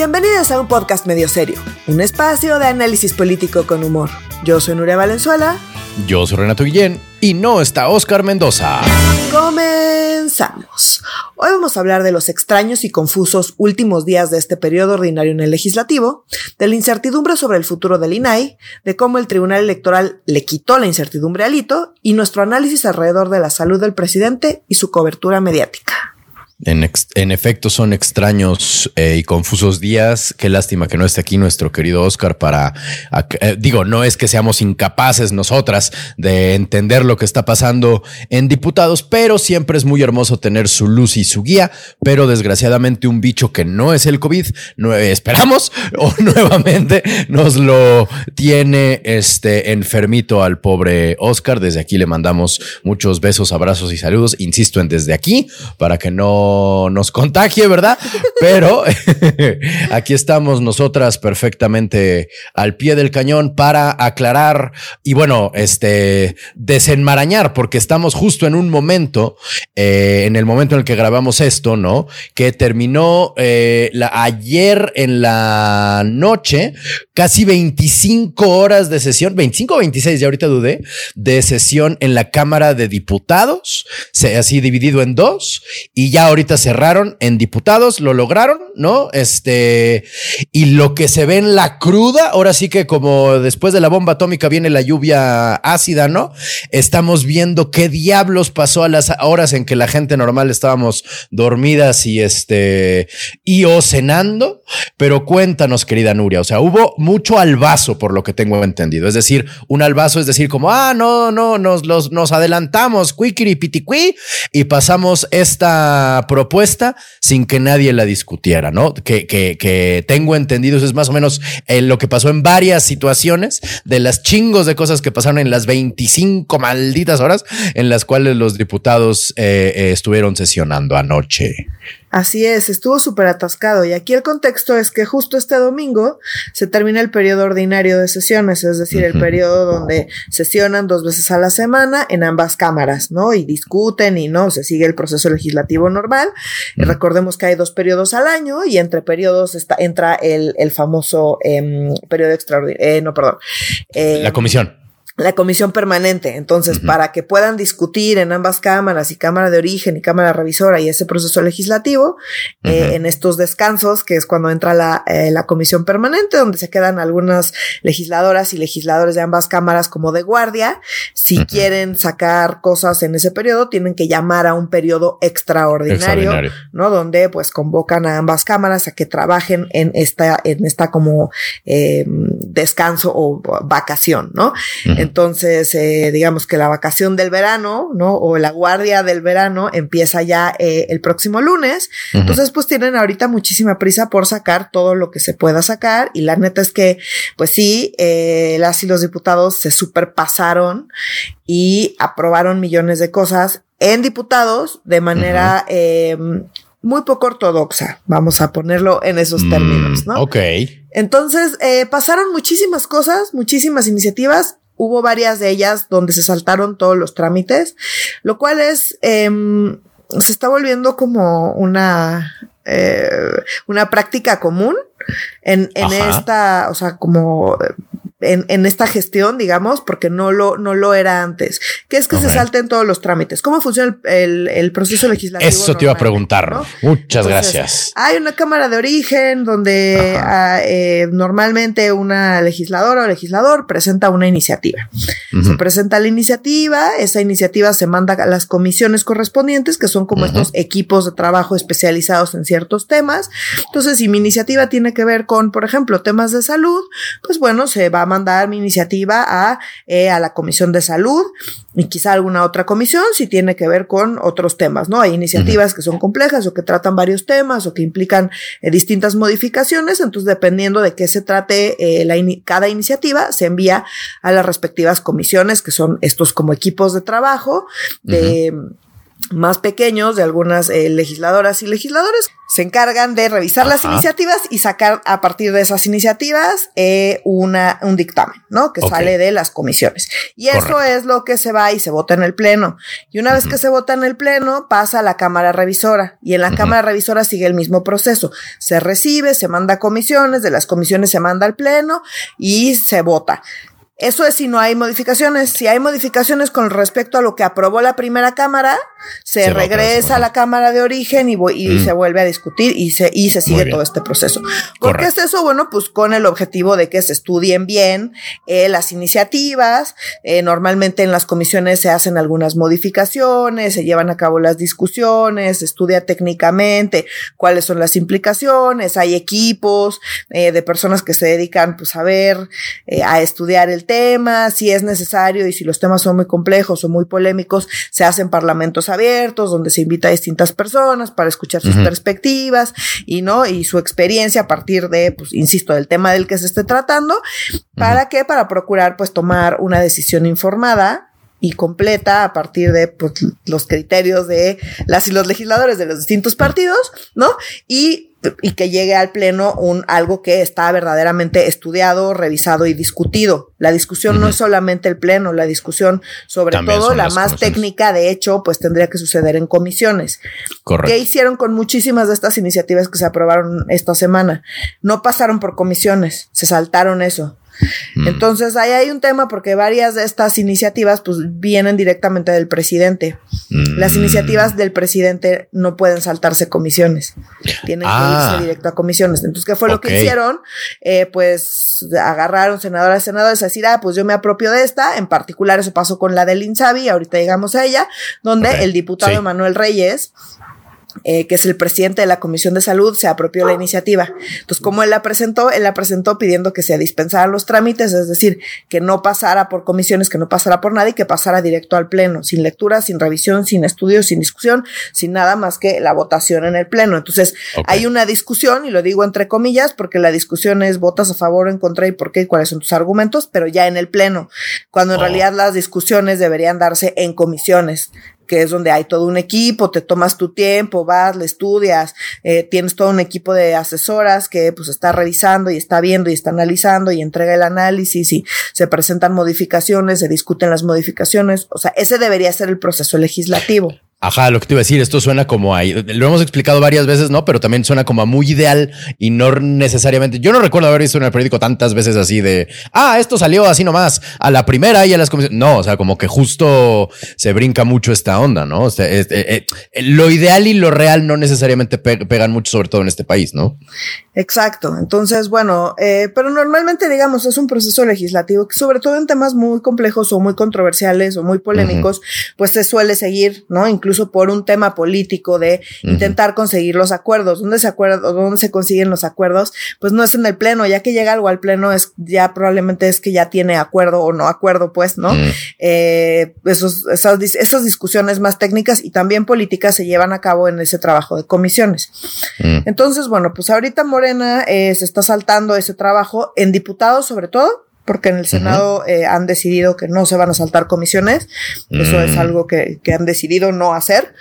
Bienvenidos a un podcast medio serio, un espacio de análisis político con humor. Yo soy Nuria Valenzuela. Yo soy Renato Guillén y no está Oscar Mendoza. Comenzamos. Hoy vamos a hablar de los extraños y confusos últimos días de este periodo ordinario en el legislativo, de la incertidumbre sobre el futuro del INAI, de cómo el Tribunal Electoral le quitó la incertidumbre al hito y nuestro análisis alrededor de la salud del presidente y su cobertura mediática. En, efecto, son extraños eh, y confusos días. Qué lástima que no esté aquí nuestro querido Oscar para... Eh, digo, no es que seamos incapaces nosotras de entender lo que está pasando en diputados, pero siempre es muy hermoso tener su luz y su guía. Pero desgraciadamente un bicho que no es el COVID, eh, esperamos, o nuevamente nos lo tiene este enfermito al pobre Oscar. Desde aquí le mandamos muchos besos, abrazos y saludos. Insisto en desde aquí para que no nos contagie, ¿verdad? Pero aquí estamos nosotras perfectamente al pie del cañón para aclarar y bueno, este desenmarañar, porque estamos justo en un momento, eh, en el momento en el que grabamos esto, ¿no? Que terminó eh, ayer en la noche, casi 25 horas de sesión, 25 o 26, ya ahorita dudé, de sesión en la Cámara de Diputados, así dividido en dos, y ya ahorita ahorita cerraron en diputados, lo lograron, ¿no? Este, y lo que se ve en la cruda, ahora sí que como después de la bomba atómica viene la lluvia ácida, ¿no? Estamos viendo qué diablos pasó a las horas en que la gente normal estábamos dormidas y este, y o cenando, pero cuéntanos, querida Nuria, o sea, hubo mucho albazo por lo que tengo entendido, es decir, un albazo es decir, como, ah, no, no, nos, los, nos adelantamos, cuiquiri pitiqui, y pasamos esta propuesta sin que nadie la discutiera, ¿no? Que, que, que tengo entendido, eso es más o menos eh, lo que pasó en varias situaciones de las chingos de cosas que pasaron en las 25 malditas horas en las cuales los diputados eh, eh, estuvieron sesionando anoche. Así es, estuvo súper atascado y aquí el contexto es que justo este domingo se termina el periodo ordinario de sesiones, es decir, el periodo donde sesionan dos veces a la semana en ambas cámaras, ¿no? Y discuten y no, se sigue el proceso legislativo normal. Recordemos que hay dos periodos al año y entre periodos está, entra el, el famoso em, periodo extraordinario, eh, no, perdón. la em, comisión la comisión permanente. Entonces, para que puedan discutir en ambas cámaras y cámara de origen y cámara revisora y ese proceso legislativo, eh, en estos descansos, que es cuando entra la, eh, la, comisión permanente, donde se quedan algunas legisladoras y legisladores de ambas cámaras como de guardia, si quieren sacar cosas en ese periodo, tienen que llamar a un periodo extraordinario, ¿no? Donde pues convocan a ambas cámaras a que trabajen en esta, en esta como eh, descanso o vacación, ¿no? Entonces, eh, digamos que la vacación del verano, ¿no? O la guardia del verano empieza ya eh, el próximo lunes. Entonces, pues tienen ahorita muchísima prisa por sacar todo lo que se pueda sacar. Y la neta es que, pues sí, eh, las y los diputados se superpasaron y aprobaron millones de cosas en diputados de manera em, muy poco ortodoxa, vamos a ponerlo en esos mm, términos, ¿no? Ok. Entonces, pasaron muchísimas cosas, muchísimas iniciativas hubo varias de ellas donde se saltaron todos los trámites, lo cual es, em, se está volviendo como una, eh, una práctica común en, en esta, o sea, como en, en, esta gestión, digamos, porque no lo, no lo era antes, que es que se salten todos los trámites. ¿Cómo funciona el, el, proceso legislativo? Eso te iba a preguntar. Muchas gracias. Hay una Cámara de Origen donde ah, eh, normalmente una legisladora o legislador presenta una iniciativa. Se presenta la iniciativa, esa iniciativa se manda a las comisiones correspondientes, que son como estos equipos de trabajo especializados en ciertos temas. Entonces, si mi iniciativa tiene que ver con, por ejemplo, temas de salud, pues bueno, se va mandar mi iniciativa a, eh, a la Comisión de Salud y quizá alguna otra comisión si tiene que ver con otros temas, ¿no? Hay iniciativas que son complejas o que tratan varios temas o que implican eh, distintas modificaciones, entonces dependiendo de qué se trate eh, la cada iniciativa, se envía a las respectivas comisiones, que son estos como equipos de trabajo de más pequeños de algunas eh, legisladoras y legisladores se encargan de revisar las iniciativas y sacar a partir de esas iniciativas eh, una, un dictamen, ¿no? Que sale de las comisiones. Y eso es lo que se va y se vota en el Pleno. Y una vez que se vota en el Pleno, pasa a la Cámara Revisora. Y en la Cámara Revisora sigue el mismo proceso. Se recibe, se manda a comisiones, de las comisiones se manda al Pleno y se vota. Eso es si no hay modificaciones. Si hay modificaciones con respecto a lo que aprobó la primera cámara, se, regresa a la cámara de origen y, y se vuelve a discutir y se, y se sigue todo este proceso. ¿Por qué es eso? Bueno, pues con el objetivo de que se estudien bien eh, las iniciativas. Eh, normalmente en las comisiones se hacen algunas modificaciones, se llevan a cabo las discusiones, se estudia técnicamente cuáles son las implicaciones. Hay equipos eh, de personas que se dedican pues a ver, a estudiar el tema, si es necesario y si los temas son muy complejos o muy polémicos, se hacen parlamentos abiertos donde se invita a distintas personas para escuchar sus perspectivas y no y su experiencia a partir de, pues, insisto, del tema del que se esté tratando. ¿Para qué? Para procurar, pues, tomar una decisión informada y completa a partir de pues, los criterios de las y los legisladores de los distintos partidos, ¿no? Y y que llegue al pleno un algo que está verdaderamente estudiado, revisado y discutido. La discusión no es solamente el pleno, la discusión sobre todo la más técnica, de hecho, pues tendría que suceder en comisiones. Correcto. ¿Qué hicieron con muchísimas de estas iniciativas que se aprobaron esta semana? No pasaron por comisiones, se saltaron eso. Mm. Entonces ahí hay un tema porque varias de estas iniciativas pues vienen directamente del presidente. Las mm. iniciativas del presidente no pueden saltarse comisiones. Tienen que irse ah. directo a comisiones. Entonces, ¿qué fue lo que hicieron? Eh, pues agarraron senadoras y senadores a decir, ah, pues yo me apropio de esta. En particular, eso pasó con la del Insabi, ahorita llegamos a ella, donde el diputado Manuel Reyes eh, que es el presidente de la Comisión de Salud, se apropió la iniciativa. Entonces, como él la presentó, él la presentó pidiendo que se dispensaran los trámites, es decir, que no pasara por comisiones, que no pasara por nadie, que pasara directo al Pleno, sin lectura, sin revisión, sin estudio, sin discusión, sin nada más que la votación en el Pleno. Entonces, hay una discusión, y lo digo entre comillas, porque la discusión es votas a favor o en contra y por qué y cuáles son tus argumentos, pero ya en el Pleno, cuando en oh. realidad las discusiones deberían darse en comisiones que es donde hay todo un equipo, te tomas tu tiempo, vas, le estudias, eh, tienes todo un equipo de asesoras que pues está revisando y está viendo y está analizando y entrega el análisis y se presentan modificaciones, se discuten las modificaciones, o sea, ese debería ser el proceso legislativo. Ajá, lo que te iba a decir, esto suena como ahí, lo hemos explicado varias veces, ¿no? Pero también suena como a muy ideal y no necesariamente. Yo no recuerdo haber visto en el periódico tantas veces así de, ah, esto salió así nomás a la primera y a las comisiones. No, o sea, como que justo se brinca mucho esta onda, ¿no? O sea, eh, eh, lo ideal y lo real no necesariamente pegan mucho, sobre todo en este país, ¿no? Exacto. Entonces, bueno, eh, pero normalmente, digamos, es un proceso legislativo que, sobre todo en temas muy complejos o muy controversiales o muy polémicos, pues se suele seguir, ¿no? Incluso incluso por un tema político de intentar conseguir los acuerdos. ¿Dónde se acuerda, dónde se consiguen los acuerdos? Pues no es en el pleno, ya que llega algo al pleno es ya probablemente es que ya tiene acuerdo o no acuerdo, pues, ¿no? eh, esos, esas, esas discusiones más técnicas y también políticas se llevan a cabo en ese trabajo de comisiones. Entonces, bueno, pues ahorita Morena eh, se está saltando ese trabajo en diputados sobre todo porque en el Senado eh, han decidido que no se van a saltar comisiones. Eso es mm. algo que, que, han decidido no hacer.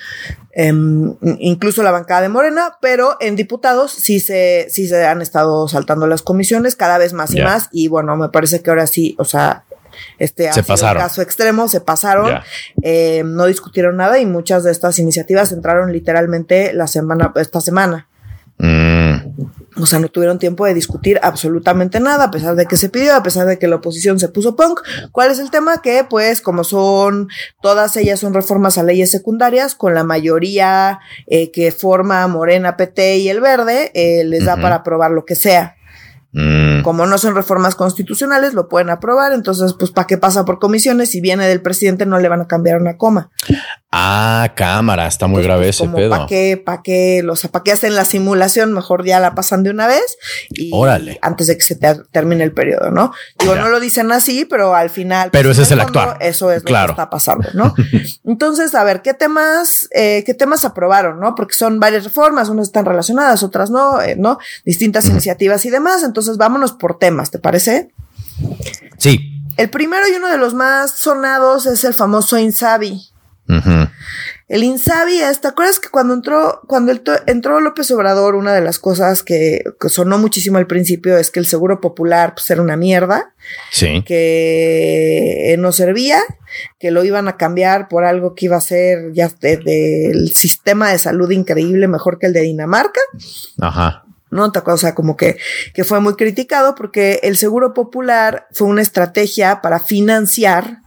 Em, incluso la bancada de Morena, pero en diputados sí se, sí se han estado saltando las comisiones cada vez más y más. Y bueno, me parece que ahora sí, o sea, este se pasaron. caso extremo, se pasaron, eh, no discutieron nada y muchas de estas iniciativas entraron literalmente la semana, esta semana. Mm. O sea, no tuvieron tiempo de discutir absolutamente nada, a pesar de que se pidió, a pesar de que la oposición se puso punk. ¿Cuál es el tema? Que pues como son, todas ellas son reformas a leyes secundarias, con la mayoría eh, que forma Morena, PT y el Verde, eh, les da para aprobar lo que sea. Mm. Como no son reformas constitucionales, lo pueden aprobar. Entonces, pues, ¿para qué pasa por comisiones? Si viene del presidente, no le van a cambiar una coma. Ah, cámara, está muy grave pues, ese pedo. ¿Para qué, para qué, los, para qué hacen la simulación? Mejor ya la pasan de una vez y Órale. antes de que se termine el periodo, ¿no? Digo, no lo dicen así, pero al final. Pero pues, ese es el actual. Eso es claro. lo que está pasando, ¿no? Entonces, a ver, ¿qué temas, eh, qué temas aprobaron, no? Porque son varias reformas, unas están relacionadas, otras no, eh, ¿no? Distintas iniciativas y demás. Entonces, vámonos por temas, ¿te parece? Sí. El primero y uno de los más sonados es el famoso Insabi. El Insabi es, ¿te acuerdas que cuando entró, cuando entró López Obrador, una de las cosas que, sonó muchísimo al principio es que el seguro popular pues, era una mierda. Sí. Que no servía, que lo iban a cambiar por algo que iba a ser ya del sistema de salud increíble, mejor que el de Dinamarca. Ajá. ¿No? Otra cosa como que, que fue muy criticado porque el seguro popular fue una estrategia para financiar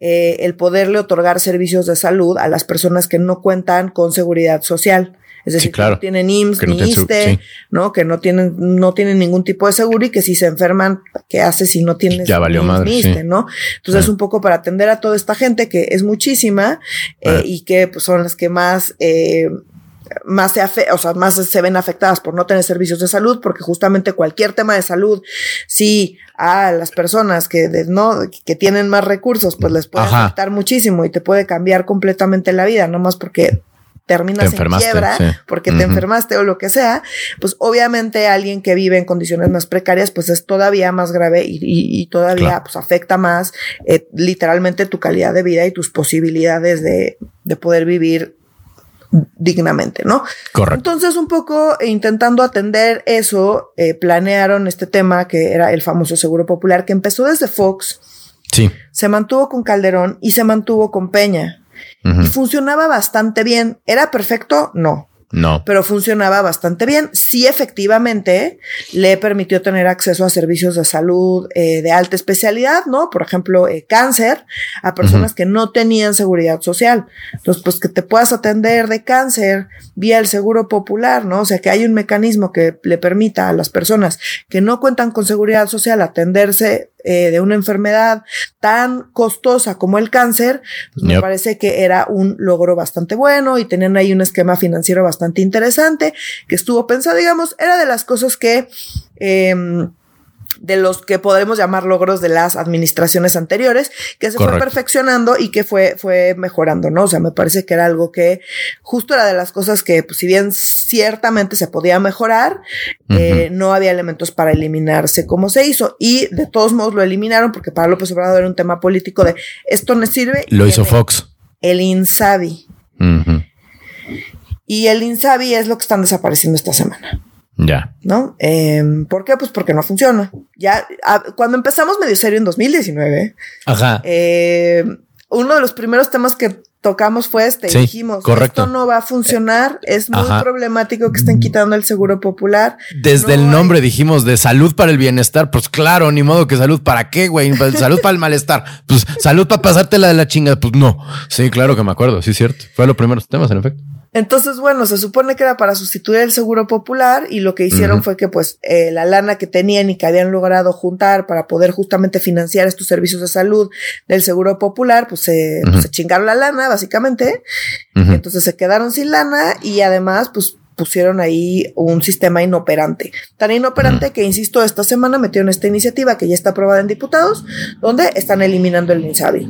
eh, el poderle otorgar servicios de salud a las personas que no cuentan con seguridad social. Es decir, que no tienen IMSS ni ISTE, ¿no? Que no tienen, no tienen ningún tipo de seguro y que si se enferman, ¿qué hace si no tienes ya valió ni ISTE, no? Entonces, un poco para atender a toda esta gente que es muchísima eh, y que pues, son las que más eh, más se, o sea, más se ven afectadas por no tener servicios de salud, porque justamente cualquier tema de salud, si a las personas que no, que tienen más recursos, pues les puede afectar muchísimo y te puede cambiar completamente la vida, no más porque terminas en quiebra porque te enfermaste o lo que sea, pues obviamente alguien que vive en condiciones más precarias, pues es todavía más grave y, todavía pues afecta más eh, literalmente tu calidad de vida y tus posibilidades de, de poder vivir dignamente, ¿no? Correcto. Entonces, un poco intentando atender eso, eh, planearon este tema que era el famoso Seguro Popular, que empezó desde Fox. Sí. Se mantuvo con Calderón y se mantuvo con Peña. Y funcionaba bastante bien. ¿Era perfecto? No. No. Pero funcionaba bastante bien. Sí, efectivamente, le permitió tener acceso a servicios de salud eh, de alta especialidad, ¿no? Por ejemplo, eh, cáncer a personas que no tenían seguridad social. Entonces, pues que te puedas atender de cáncer vía el seguro popular, ¿no? O sea, que hay un mecanismo que le permita a las personas que no cuentan con seguridad social atenderse eh, de una enfermedad tan costosa como el cáncer, pues me parece que era un logro bastante bueno y tenían ahí un esquema financiero bastante interesante que estuvo pensado, digamos, era de las cosas que... Eh, de los que podemos llamar logros de las administraciones anteriores, que se fue perfeccionando y que fue, fue mejorando, ¿no? O sea, me parece que era algo que justo era de las cosas que, pues, si bien ciertamente se podía mejorar, eh, no había elementos para eliminarse como se hizo. Y de todos modos lo eliminaron porque para López Obrador era un tema político de esto no sirve. Lo hizo Fox. El INSABI. Y el INSABI es lo que están desapareciendo esta semana. Ya. ¿No? Em, ¿Por qué? Pues porque no funciona. Ya, cuando empezamos medio serio en 2019, Ajá. Em, uno de los primeros temas que tocamos fue este. dijimos, correcto. esto no va a funcionar. Es muy problemático que estén quitando el seguro popular. Desde el nombre dijimos de salud para el bienestar. Pues claro, ni modo que salud para qué, güey. Salud para el malestar. Pues salud para pasártela de la chinga. Pues no. Sí, claro que me acuerdo. Sí, cierto. Fue los primeros temas, en efecto. Entonces, bueno, se supone que era para sustituir el seguro popular y lo que hicieron fue que pues eh, la lana que tenían y que habían logrado juntar para poder justamente financiar estos servicios de salud del seguro popular, pues se, pues, chingaron la lana básicamente. Entonces se quedaron sin lana y además pues pusieron ahí un sistema inoperante. Tan inoperante que, insisto, esta semana metieron esta iniciativa que ya está aprobada en diputados, donde están eliminando el INSABI.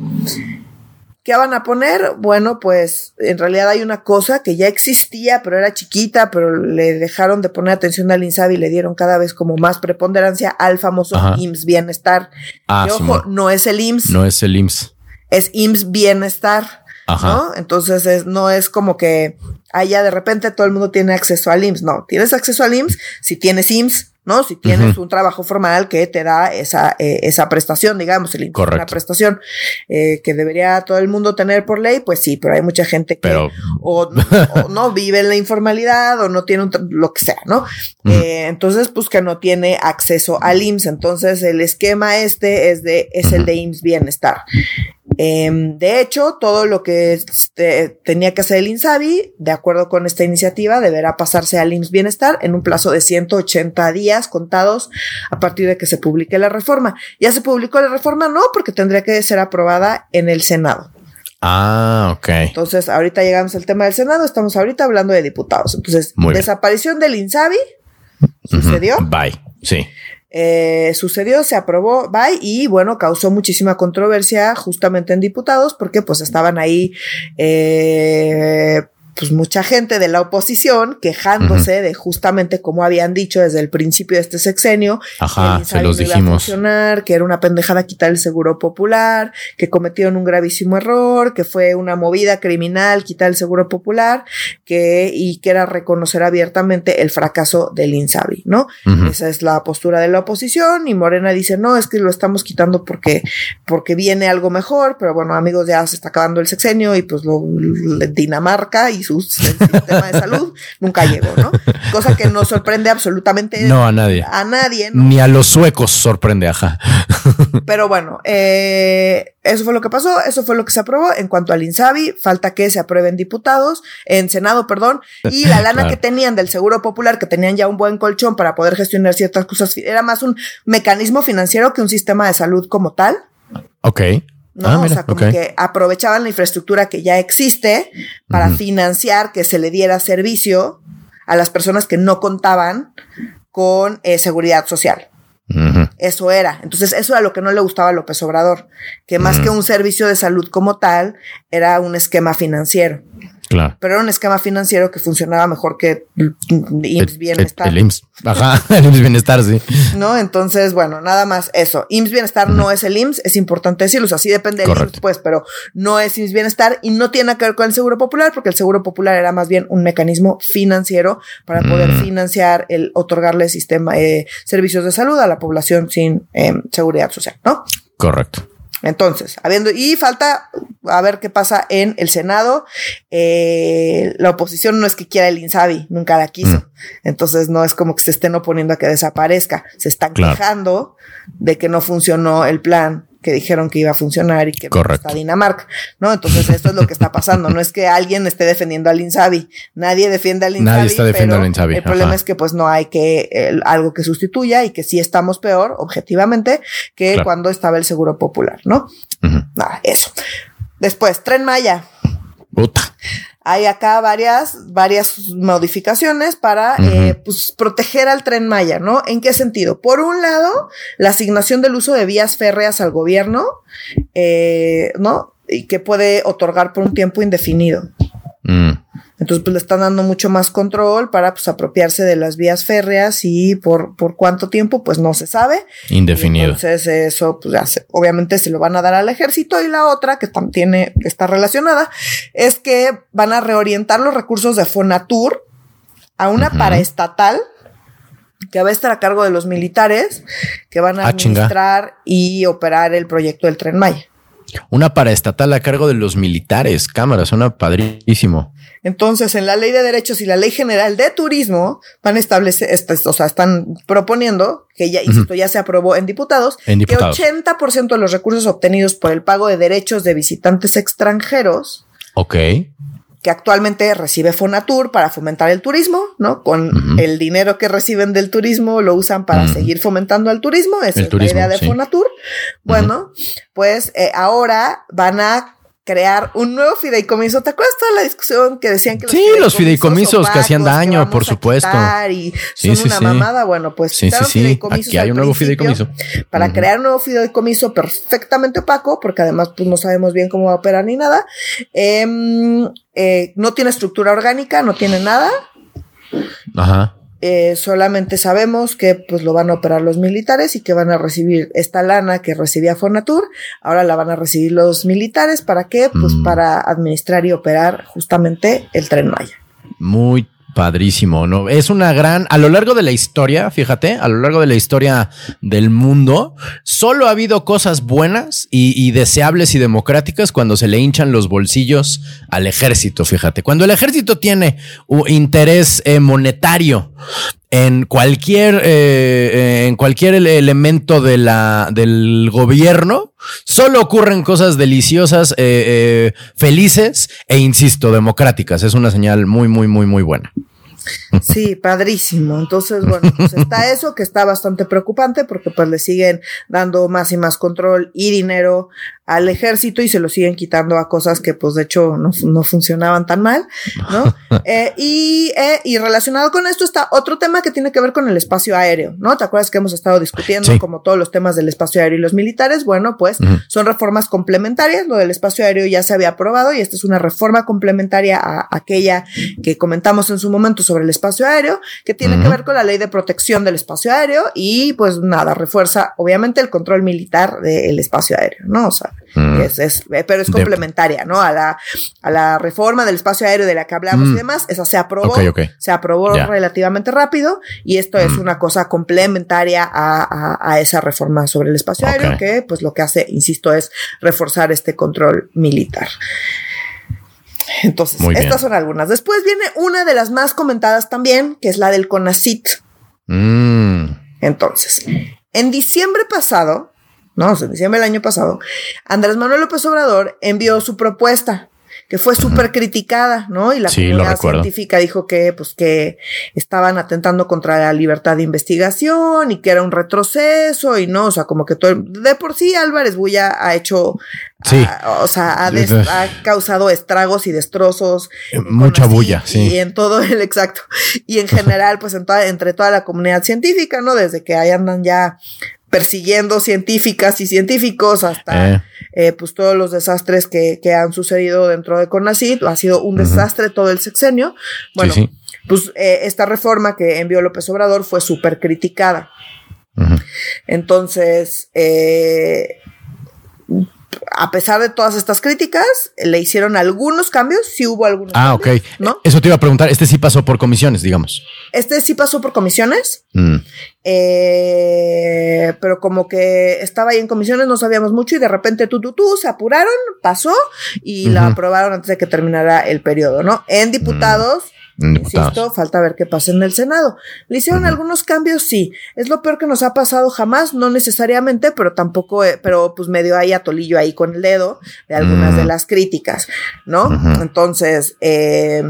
¿Qué van a poner? Bueno, pues en realidad hay una cosa que ya existía, pero era chiquita, pero le dejaron de poner atención al INSABI y le dieron cada vez como más preponderancia al famoso IMSS Bienestar. Ah, ojo, no es el IMSS. No es el IMSS. Es IMSS Bienestar. ¿no? Entonces es, no es como que allá de repente todo el mundo tiene acceso al IMSS. No, tienes acceso al IMSS si tienes IMSS ¿no? Si tienes un trabajo formal que te da esa, eh, esa prestación, digamos, el una prestación eh, que debería todo el mundo tener por ley, pues sí, pero hay mucha gente que o, no vive en la informalidad o no tiene un lo que sea, ¿no? eh, entonces, pues que no tiene acceso al IMSS. Entonces, el esquema este es de, es el de IMSS Bienestar. Em, de hecho, todo lo que este, tenía que hacer el INSABI, de acuerdo con esta iniciativa, deberá pasarse al IMSS Bienestar en un plazo de 180 días contados a partir de que se publique la reforma. ¿Ya se publicó la reforma? No, porque tendría que ser aprobada en el Senado. Ah, ok. Entonces, ahorita llegamos al tema del Senado, estamos ahorita hablando de diputados. Entonces, desaparición del INSABI sucedió. Bye. Sí. Eh, sucedió, se aprobó, bye, y bueno, causó muchísima controversia justamente en diputados porque pues estaban ahí eh, pues mucha gente de la oposición quejándose de justamente como habían dicho desde el principio de este sexenio, Ajá, que se los dijimos. que era una pendejada quitar el seguro popular, que cometieron un gravísimo error, que fue una movida criminal quitar el seguro popular, que y que era reconocer abiertamente el fracaso del INSABI, ¿no? Esa es la postura de la oposición y Morena dice, "No, es que lo estamos quitando porque porque viene algo mejor", pero bueno, amigos, ya se está acabando el sexenio y pues lo Dinamarca y su sistema de salud nunca llegó, ¿no? Cosa que no sorprende absolutamente no a nadie. A nadie, Ni a los suecos sorprende, ajá. Pero bueno, eh, eso fue lo que pasó, eso fue lo que se aprobó. En cuanto al INSABI, falta que se aprueben diputados, en Senado, perdón, y la lana que tenían del Seguro Popular, que tenían ya un buen colchón para poder gestionar ciertas cosas, era más un mecanismo financiero que un sistema de salud como tal. Ok. ¿No? Ah, o sea, como que aprovechaban la infraestructura que ya existe para financiar que se le diera servicio a las personas que no contaban con eh, seguridad social. Eso era. Entonces, eso era lo que no le gustaba a López Obrador, que más que un servicio de salud como tal, era un esquema financiero. Claro. Pero era un esquema financiero que funcionaba mejor que IMSS Bienestar. El, IMSS. Ajá, el IMSS Bienestar, sí. No, entonces, bueno, nada más eso. IMSS Bienestar no es el IMSS, es importante decirlo. así depende del IMSS, pues, pero no es IMSS Bienestar y no tiene que ver con el Seguro Popular, porque el Seguro Popular era más bien un mecanismo financiero para poder mm. financiar el otorgarle sistema, eh, servicios de salud a la población sin eh, seguridad social, ¿no? Correcto. Entonces, habiendo, y falta a ver qué pasa en el Senado. Eh, la oposición no es que quiera el INSABI, nunca la quiso. Mm. Entonces, no es como que se estén oponiendo a que desaparezca. Se están quejando de que no funcionó el plan que dijeron que iba a funcionar y que está Dinamarca, ¿no? Entonces esto es lo que está pasando. No es que alguien esté defendiendo al Insabi. Nadie defiende al Insabi. Nadie está defendiendo al Insabi. El problema es que pues no hay que algo que sustituya y que sí estamos peor, objetivamente, que cuando estaba el Seguro Popular, ¿no? Nada, eso. Después, Tren Maya. Puta hay acá varias, varias modificaciones para eh, pues, proteger al tren Maya, ¿no? ¿En qué sentido? Por un lado, la asignación del uso de vías férreas al gobierno, eh, ¿no? Y que puede otorgar por un tiempo indefinido. Mm. Entonces, pues le están dando mucho más control para pues apropiarse de las vías férreas y por, por cuánto tiempo, pues no se sabe. Indefinido. entonces, eso, pues obviamente se lo van a dar al ejército. Y la otra, que también tiene, está relacionada, es que van a reorientar los recursos de Fonatur a una paraestatal que va a estar a cargo de los militares que van a ah, administrar y operar el proyecto del Tren Maya. Una paraestatal a cargo de los militares, cámara, suena padrísimo. Entonces, en la ley de derechos y la ley general de turismo van a establecer, o sea, están proponiendo que ya, esto ya se aprobó en diputados, en diputados. que 80% de los recursos obtenidos por el pago de derechos de visitantes extranjeros. Ok que actualmente recibe Fonatur para fomentar el turismo, ¿no? Con el dinero que reciben del turismo lo usan para seguir fomentando el turismo, esa es la idea de Fonatur. Bueno, pues eh, ahora van a crear un nuevo fideicomiso. ¿Te acuerdas toda la discusión que decían que los sí, los fideicomisos que hacían daño, por supuesto. Y son una mamada. Bueno, pues sí, sí, sí. Aquí hay un nuevo fideicomiso para crear un nuevo fideicomiso perfectamente opaco, porque además pues no sabemos bien cómo va a operar ni nada. Em, eh, no tiene estructura orgánica, no tiene nada. Ajá. Eh, solamente sabemos que pues lo van a operar los militares y que van a recibir esta lana que recibía Fonatur, ahora la van a recibir los militares, ¿para qué? Pues mm. para administrar y operar justamente el tren Maya. Muy Padrísimo, ¿no? Es una gran, a lo largo de la historia, fíjate, a lo largo de la historia del mundo, solo ha habido cosas buenas y, deseables y democráticas cuando se le hinchan los bolsillos al ejército, fíjate. Cuando el ejército tiene interés eh, monetario en cualquier, eh, eh, en cualquier elemento de la, del gobierno, solo ocurren cosas deliciosas, felices e, insisto, democráticas. Es una señal muy, muy, muy, muy buena. Sí, padrísimo. Entonces, bueno, pues está eso que está bastante preocupante porque pues le siguen dando más y más control y dinero al ejército y se lo siguen quitando a cosas que pues de hecho no, no funcionaban tan mal, ¿no? eh, y, eh, y relacionado con esto está otro tema que tiene que ver con el espacio aéreo, ¿no? ¿Te acuerdas que hemos estado discutiendo Sí. como todos los temas del espacio aéreo y los militares? Bueno, pues son reformas complementarias, lo del espacio aéreo ya se había aprobado y esta es una reforma complementaria a aquella que comentamos en su momento sobre el espacio aéreo, que tiene que ver con la ley de protección del espacio aéreo y pues nada, refuerza obviamente el control militar del espacio aéreo, ¿no? O sea, Mm. es, es, eh, pero es complementaria, ¿no? A la, a la reforma del espacio aéreo de la que hablamos Mm. y demás, esa se aprobó, se aprobó relativamente rápido y esto es Mm. una cosa complementaria a, a- a esa reforma sobre el espacio aéreo que pues lo que hace, insisto, es reforzar este control militar. Entonces, estas son algunas. Después viene una de las más comentadas también, que es la del CONACIT. Mm. Entonces, en diciembre pasado, no, o sea, en diciembre del año pasado, Andrés Manuel López Obrador envió su propuesta que fue súper criticada, ¿no? Y la Sí, comunidad científica dijo que, pues, que estaban atentando contra la libertad de investigación y que era un retroceso y no, o sea, como que todo, de por sí Álvarez Bulla ha hecho, Sí. o sea, ha, des- ha causado estragos y destrozos en Mucha bulla, sí. Y en todo el exacto. Y en general, pues en toda, entre toda la comunidad científica, ¿no? Desde que ahí andan ya persiguiendo científicas y científicos hasta Eh. eh, pues todos los desastres que, que han sucedido dentro de CONACYT. Ha sido un desastre todo el sexenio. Bueno, sí, sí. pues eh, esta reforma que envió López Obrador fue súper criticada. Entonces, eh, a pesar de todas estas críticas, le hicieron algunos cambios, sí hubo algunos Ah, ok. ¿no? Eso te iba a preguntar. Este sí pasó por comisiones, digamos. Este sí pasó por comisiones, Mm. eh, pero como que estaba ahí en comisiones, no sabíamos mucho y de repente tú, tú, tú, se apuraron, pasó y la Ujú. aprobaron antes de que terminara el periodo, ¿no? En diputados. Mm, Insisto, diputados. falta ver qué pasa en el Senado. ¿Le hicieron algunos cambios? Sí. Es lo peor que nos ha pasado jamás, no necesariamente, pero tampoco, eh, pero pues medio ahí atolillo ahí con el dedo de algunas Mm. de las críticas, ¿no? Entonces, eh,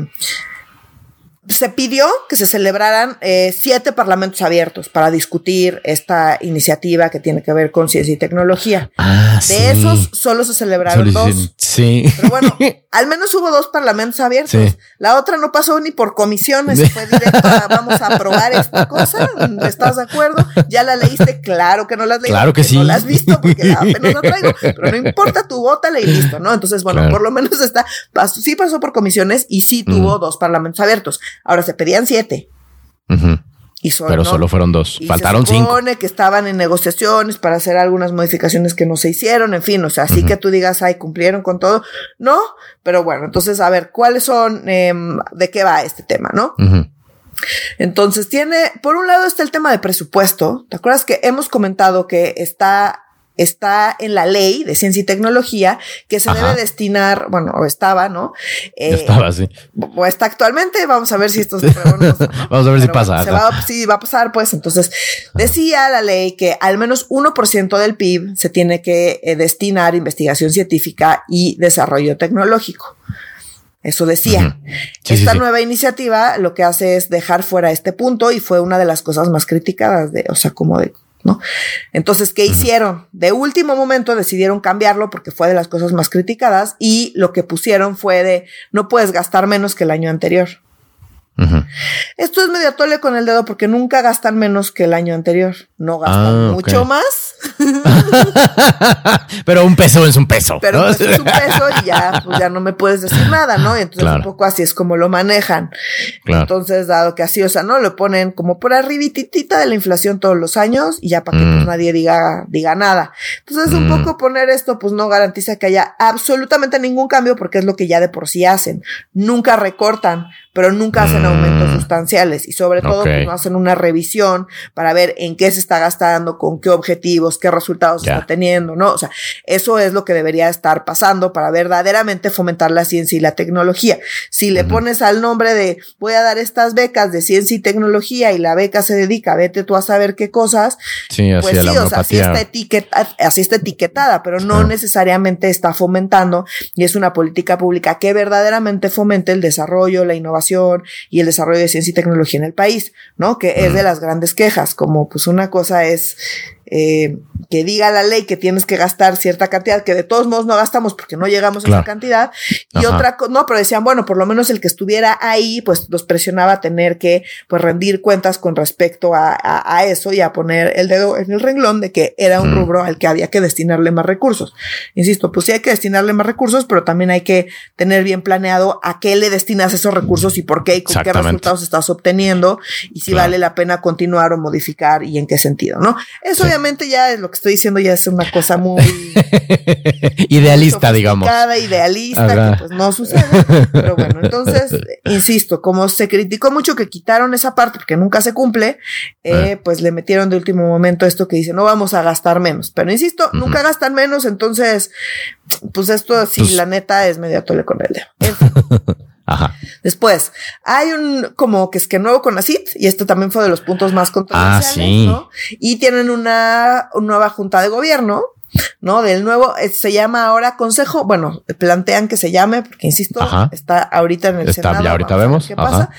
se pidió que se celebraran eh, siete parlamentos abiertos para discutir esta iniciativa que tiene que ver con ciencia y tecnología. Ah, De sí. esos solo se celebraron Solo dos. Sí. Pero bueno, al menos hubo dos parlamentos abiertos. Sí. La otra no pasó ni por comisiones, fue directo a vamos a aprobar esta cosa. ¿Estás de acuerdo? ¿Ya la leíste? Claro que no la has leído. Claro que sí. No la has visto porque apenas la traigo. Pero no importa, tu bótala y listo, ¿no? Entonces, bueno, Claro. por lo menos está, pasó- sí pasó por comisiones y sí tuvo dos parlamentos abiertos. Ahora se pedían siete. Y son, Pero solo fueron dos. Y Faltaron se cinco. que estaban en negociaciones para hacer algunas modificaciones que no se hicieron, en fin, o sea, así que tú digas, ay, cumplieron con todo. No, pero bueno, entonces, a ver, ¿cuáles son, em, de qué va este tema, no? Entonces, tiene, por un lado está el tema de presupuesto. ¿Te acuerdas que hemos comentado que está está en la ley de ciencia y tecnología que se Ajá. debe destinar, bueno, o estaba, ¿no? Ya Eh, estaba así. o está actualmente, vamos a ver si esto se. Vamos a ver si pasa. bueno, se va, sí, va a pasar, pues. Entonces, decía la ley que al menos 1% del PIB se tiene que eh, destinar a investigación científica y desarrollo tecnológico. Eso decía. Sí, Esta sí, sí. nueva iniciativa lo que hace es dejar fuera este punto y fue una de las cosas más criticadas de, o sea, como de, ¿no? Entonces, ¿qué hicieron? De último momento decidieron cambiarlo porque fue de las cosas más criticadas y lo que pusieron fue de no puedes gastar menos que el año anterior. Esto es medio atole con el dedo porque nunca gastan menos que el año anterior. No gastan Ah, mucho más, Pero un peso es un peso. pero ¿no? es un peso y ya, pues ya no me puedes decir nada, ¿no? Y entonces Claro. un poco así es como lo manejan. Claro. Entonces, dado que así, o sea, ¿no? Lo ponen como por arribititita de la inflación todos los años y ya para que Mm. pues nadie diga, diga nada. Entonces, un Mm. poco poner esto, pues no garantiza que haya absolutamente ningún cambio porque es lo que ya de por sí hacen. Nunca recortan, pero nunca hacen Mm. aumentos sustanciales y sobre todo pues, no hacen una revisión para ver en qué se está gastando, con qué objetivos, qué resultados Ya. está teniendo, ¿no? O sea, eso es lo que debería estar pasando para verdaderamente fomentar la ciencia y la tecnología. Si le pones al nombre de voy a dar estas becas de ciencia y tecnología y la beca se dedica, vete tú a saber qué cosas, Sí, pues sí, o sea, así está, etiqueta, así está etiquetada, pero no necesariamente está fomentando y es una política pública que verdaderamente fomente el desarrollo, la innovación innovación y el desarrollo de ciencia y tecnología en el país, ¿no? Que es de las grandes quejas, como pues una cosa es eh, que diga la ley que tienes que gastar cierta cantidad, que de todos modos no gastamos porque no llegamos a esa cantidad. Y otra otra, no, pero decían, bueno, por lo menos el que estuviera ahí, pues los presionaba a tener que, pues, rendir cuentas con respecto a, a, eso y a poner el dedo en el renglón de que era un rubro al que había que destinarle más recursos. Insisto, pues sí hay que destinarle más recursos, pero también hay que tener bien planeado a qué le destinas esos recursos y por qué y con qué resultados estás obteniendo y si vale la pena continuar o modificar y en qué sentido, ¿no? Eso obviamente ya es lo que estoy diciendo ya es una cosa muy idealista, digamos. Idealista, que pues no sucede. Pero bueno, entonces, insisto, como se criticó mucho que quitaron esa parte porque nunca se cumple, eh, ah. pues le metieron de último momento esto que dice, no vamos a gastar menos. Pero insisto, nunca gastan menos, entonces, pues esto sí, pues la neta es medio atole con el dedo. Ajá. Después, hay un como que es que nuevo con CIT, y esto también fue de los puntos más controversiales, ah, sí. ¿no? Y tienen una, nueva junta de gobierno, ¿no? Del nuevo, eh, se llama ahora Consejo, bueno, plantean que se llame, porque insisto, está ahorita en el está, Senado. Ya ahorita vemos. ¿Qué pasa?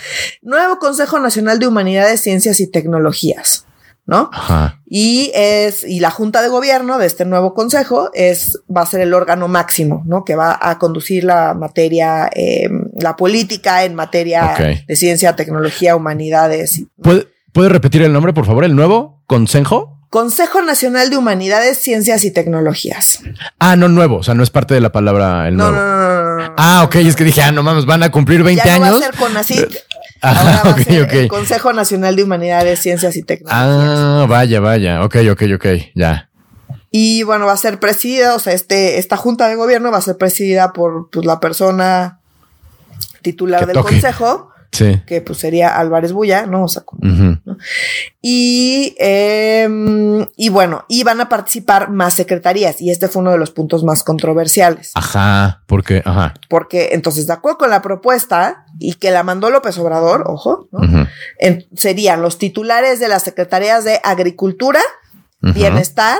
Nuevo Consejo Nacional de Humanidades, Ciencias y Tecnologías. ¿no? Ajá. Y es, y la junta de gobierno de este nuevo consejo es, va a ser el órgano máximo, ¿no? Que va a conducir la materia, eh, la política en materia de ciencia, tecnología, humanidades. ¿Puede, ¿Puede repetir el nombre, por favor? ¿El nuevo consejo? Consejo Nacional de Humanidades, Ciencias y Tecnologías. Ah, no nuevo, o sea, no es parte de la palabra el nuevo. No, no, no, Ah, ok, es que dije, ah, no mames, van a cumplir 20 ya no años. Va a ser CONACYT, Ahora va a ser el Consejo Nacional de Humanidades, Ciencias y Tecnologías. Ah, vaya, vaya. Ok, ok, ok, ya. Y bueno, va a ser presidida, o sea, este, esta junta de gobierno va a ser presidida por pues, la persona titular del consejo. Sí. Que pues sería Álvarez Bulla, ¿no? O sea, Y, eh, y bueno, y van a participar más secretarías. Y este fue uno de los puntos más controversiales. Ajá, porque, ajá. Porque entonces, de acuerdo con la propuesta y que la mandó López Obrador, ojo, ¿no? serían los titulares de las secretarías de Agricultura, Bienestar,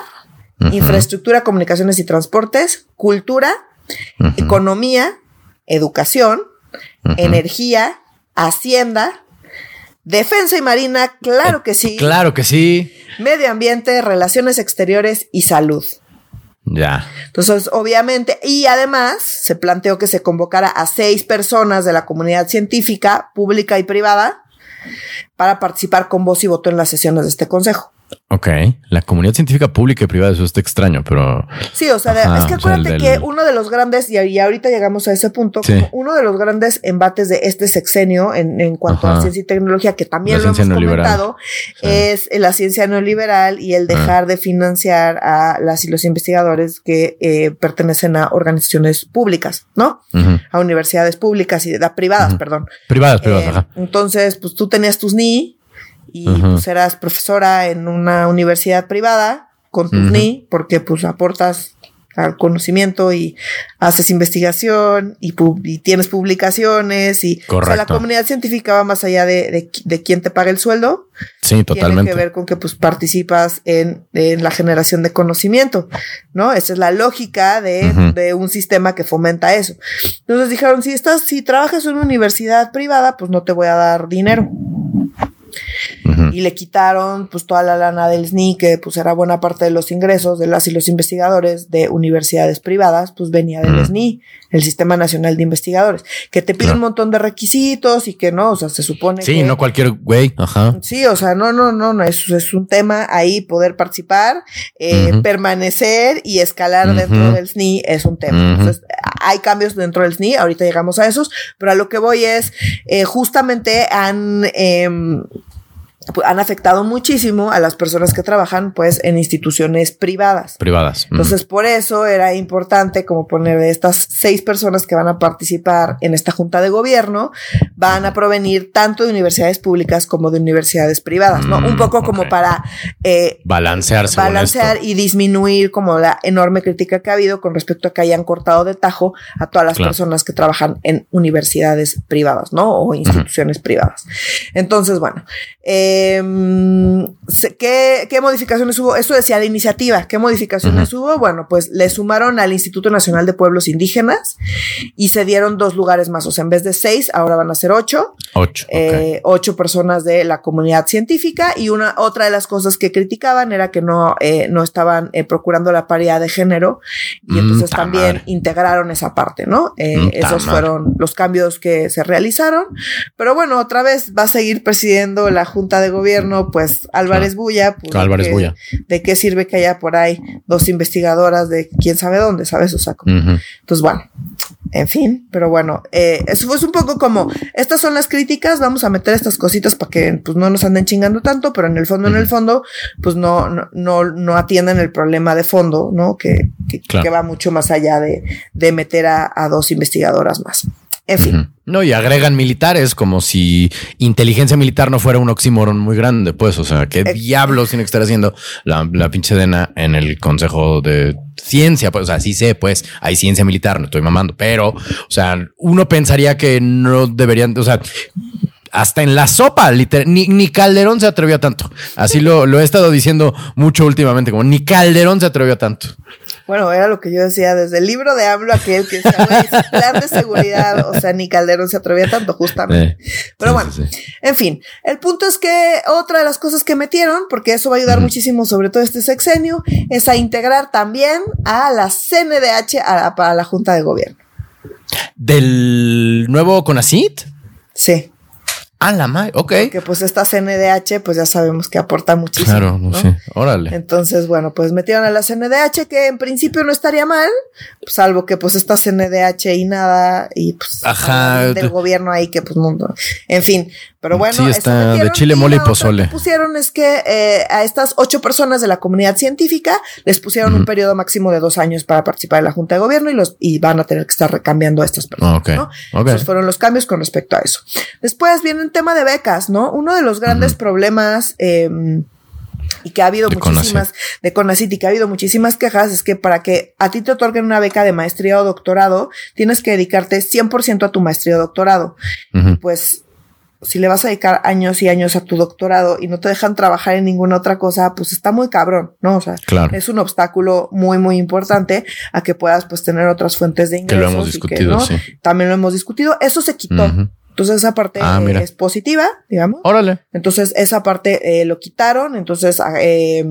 Infraestructura, Comunicaciones y Transportes, Cultura, Economía, Educación, Energía, Hacienda, Defensa y Marina, claro que sí. Claro que sí. Medio Ambiente, Relaciones Exteriores y Salud. Ya. Entonces, obviamente, y además se planteó que se convocara a seis personas de la comunidad científica, pública y privada, para participar con voz y voto en las sesiones de este consejo. Ok, la comunidad científica pública y privada, eso está extraño, pero... Sí, o sea, es que acuérdate que uno de los grandes, y, ahorita llegamos a ese punto, uno de los grandes embates de este sexenio en, en cuanto a ciencia y tecnología, que también lo hemos comentado, es la ciencia neoliberal y el dejar de financiar a las y los investigadores que eh, pertenecen a organizaciones públicas, ¿no? A universidades públicas y privadas, perdón. Privadas, privadas, eh, Entonces, pues tú tenías tus NI y pues eras profesora en una universidad privada con tu NI porque pues aportas al conocimiento y haces investigación y, tienes publicaciones y la comunidad científica va más allá de, de, quién te paga el sueldo. Sí, totalmente. Tiene que ver con que pues participas en, en la generación de conocimiento, ¿no? Esa es la lógica de, de, un sistema que fomenta eso. Entonces dijeron, si estás, si trabajas en una universidad privada, pues no te voy a dar dinero y le quitaron pues toda la lana del SNI, que pues era buena parte de los ingresos de las y los investigadores de universidades privadas, pues venía del SNI, el Sistema Nacional de Investigadores, que te pide un montón de requisitos y que no, o sea, se supone sí, no cualquier güey, ajá. Sí, o sea, no, no, no, no, eso es un tema ahí, poder participar, eh, permanecer y escalar dentro del SNI es un tema. Entonces, hay cambios dentro del SNI, ahorita llegamos a esos, pero a lo que voy es, eh, justamente han... Eh, han afectado muchísimo a las personas que trabajan pues en instituciones privadas. Privadas. Entonces, por eso era importante como poner de estas seis personas que van a participar en esta junta de gobierno, van a provenir tanto de universidades públicas como de universidades privadas, ¿no? Un mm, poco como para eh, balancearse. Balancear y disminuir como la enorme crítica que ha habido con respecto a que hayan cortado de tajo a todas las personas que trabajan en universidades privadas, ¿no? O instituciones privadas. Entonces, bueno, eh, Em, ¿qué, ¿qué, modificaciones hubo? Eso decía la iniciativa. ¿Qué modificaciones hubo? Bueno, pues le sumaron al Instituto Nacional de Pueblos Indígenas y se dieron dos lugares más. O sea, en vez de seis, ahora van a ser ocho. Ocho. Eh, ocho personas de la comunidad científica. Y una, otra de las cosas que criticaban era que no, eh, no estaban eh, procurando la paridad de género. Y entonces mm, también integraron esa parte, ¿no? Mm, esos fueron los cambios que se realizaron. Pero bueno, otra vez va a seguir presidiendo la Junta de Gobierno, pues Álvarez Bulla. Pues, Álvarez Bulla. ¿De qué sirve que haya por ahí dos investigadoras de quién sabe dónde, sabes? O sea, entonces, bueno, en fin, pero bueno, eh, eso fue un poco como, estas son las críticas, vamos a meter estas cositas para que pues no nos anden chingando tanto, pero en el fondo, en el fondo, pues no, no, no, no atienden el problema de fondo, ¿no? Que, que, va mucho más allá de, de meter a, a dos investigadoras más. En fin. No, y agregan militares como si inteligencia militar no fuera un oxímoron muy grande, pues. O sea, ¿qué diablos tiene que estar haciendo la, la pinche Dena en el Consejo de Ciencia? Pues, o sea, sí sé, pues, hay ciencia militar, no estoy mamando, pero, o sea, uno pensaría que no deberían, o sea, hasta en la sopa, literal, ni, ni, Calderón se atrevió a tanto. Así lo, lo he estado diciendo mucho últimamente, como ni Calderón se atrevió a tanto. Bueno, era lo que yo decía desde el libro de hablo aquel que decía, plan de seguridad, o sea, ni Calderón se atrevía tanto, justamente. Pero bueno, en fin, el punto es que otra de las cosas que metieron, porque eso va a ayudar muchísimo, sobre todo este sexenio, es a integrar también a la CNDH a para la Junta de Gobierno. ¿Del nuevo CONACIT? Sí. Ah, la madre, ok. Que pues esta CNDH, pues ya sabemos que aporta muchísimo. Claro, no, sé. Órale. Entonces, bueno, pues metieron a la CNDH, que en principio no estaría mal, salvo que pues esta CNDH y nada, y pues Ajá. del gobierno ahí que pues mundo. En fin, pero bueno, sí, está de chile, mole y pozole. Lo que pusieron es que eh, a estas ocho personas de la comunidad científica les pusieron un periodo máximo de dos años para participar en la Junta de Gobierno y los y van a tener que estar recambiando a estas personas. Okay. ¿no? Esos fueron los cambios con respecto a eso. Después viene el tema de becas, ¿no? Uno de los grandes problemas eh, y que ha habido de muchísimas de Conacit y que ha habido muchísimas quejas es que para que a ti te otorguen una beca de maestría o doctorado tienes que dedicarte 100% a tu maestría o doctorado. Pues si le vas a dedicar años y años a tu doctorado y no te dejan trabajar en ninguna otra cosa, pues está muy cabrón, ¿no? O sea, es un obstáculo muy, muy importante a que puedas pues tener otras fuentes de ingresos. Que lo hemos discutido, sí. También lo hemos discutido. Eso se quitó. Entonces esa parte ah, es positiva, digamos. Órale. Entonces esa parte eh, lo quitaron. Entonces ah, eh,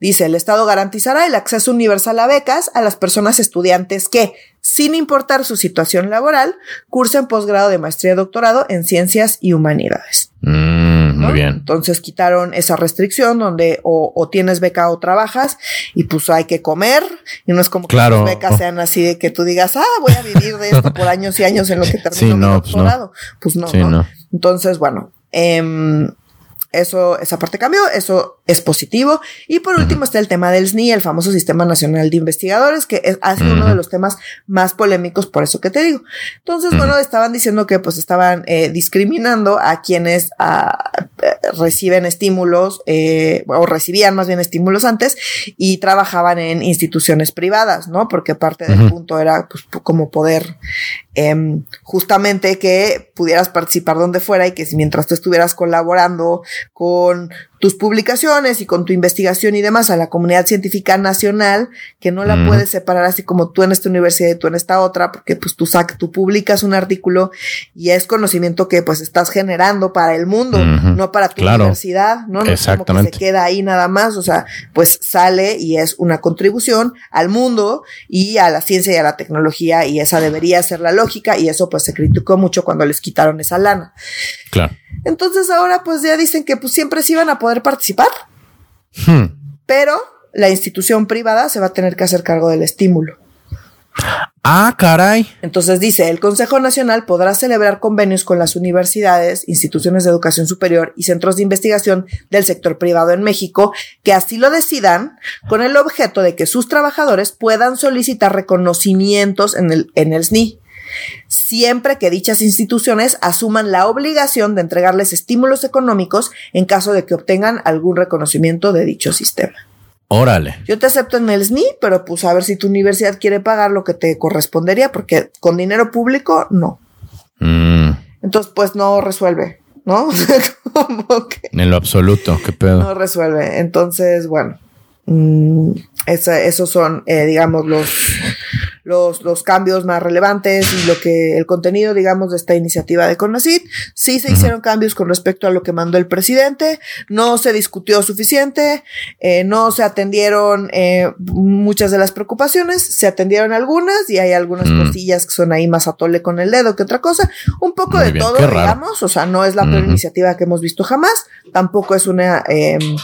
dice, el Estado garantizará el acceso universal a becas a las personas estudiantes que, sin importar su situación laboral, cursen posgrado de maestría y doctorado en ciencias y humanidades. Mm, muy bien. Entonces quitaron esa restricción donde o, tienes beca o trabajas y pues hay que comer y no es como que las becas sean así de que tú digas, ah, voy a vivir de esto por años y años en lo que termino mi pues doctorado. Pues no. Pues no, Entonces, bueno, eh, eso, esa parte cambió, eso es positivo. Y por último está el tema del SNI, el famoso Sistema Nacional de Investigadores, que es, ha sido uno de los temas más polémicos, por eso que te digo. Entonces, bueno, estaban diciendo que pues estaban eh, discriminando a quienes a, eh, reciben estímulos, eh, o recibían más bien estímulos antes, y trabajaban en instituciones privadas, ¿no? Porque parte del punto era pues, como poder Em, justamente que pudieras participar donde fuera y que si mientras tú estuvieras colaborando con tus publicaciones y con tu investigación y demás a la comunidad científica nacional, que no la puedes separar así como tú en esta universidad y tú en esta otra, porque pues tú, sac tú publicas un artículo y es conocimiento que pues estás generando para el mundo, no para tu universidad, ¿no? No Exactamente. se queda ahí nada más, o sea, pues sale y es una contribución al mundo y a la ciencia y a la tecnología y esa debería ser la lógica y eso pues se criticó mucho cuando les quitaron esa lana. Claro. Entonces ahora pues ya dicen que pues siempre sí van a poder participar. Hmm. Pero la institución privada se va a tener que hacer cargo del estímulo. Ah, caray. Entonces dice, el Consejo Nacional podrá celebrar convenios con las universidades, instituciones de educación superior y centros de investigación del sector privado en México que así lo decidan con el objeto de que sus trabajadores puedan solicitar reconocimientos en el, en el SNI siempre que dichas instituciones asuman la obligación de entregarles estímulos económicos en caso de que obtengan algún reconocimiento de dicho sistema. Órale. Yo te acepto en el SNI, pero pues a ver si tu universidad quiere pagar lo que te correspondería, porque con dinero público no. Mm. Entonces, pues no resuelve. ¿no? como que en lo absoluto, qué pedo. No resuelve. Entonces, bueno, Mm, esos son, eh, digamos, los, los, los, cambios más relevantes y lo que el contenido, digamos, de esta iniciativa de CONACID. Sí se hicieron cambios con respecto a lo que mandó el presidente, no se discutió suficiente, eh, no se atendieron eh, muchas de las preocupaciones, se atendieron algunas y hay algunas mm. cosillas que son ahí más atole con el dedo que otra cosa. Un poco de todo, digamos, o sea, no es la peor iniciativa que hemos visto jamás, tampoco es una, em,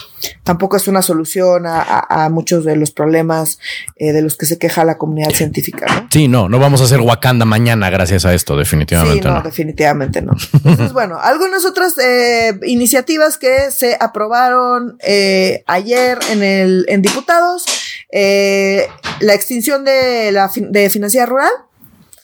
tampoco es una solución a a, muchos de los problemas eh, de los que se queja la comunidad científica. ¿No? Sí, no, no vamos a hacer Wakanda mañana gracias a esto, definitivamente. no, definitivamente no. Entonces, bueno, algunas otras eh, iniciativas que se aprobaron eh, ayer en el en diputados, la extinción de la de financiera rural.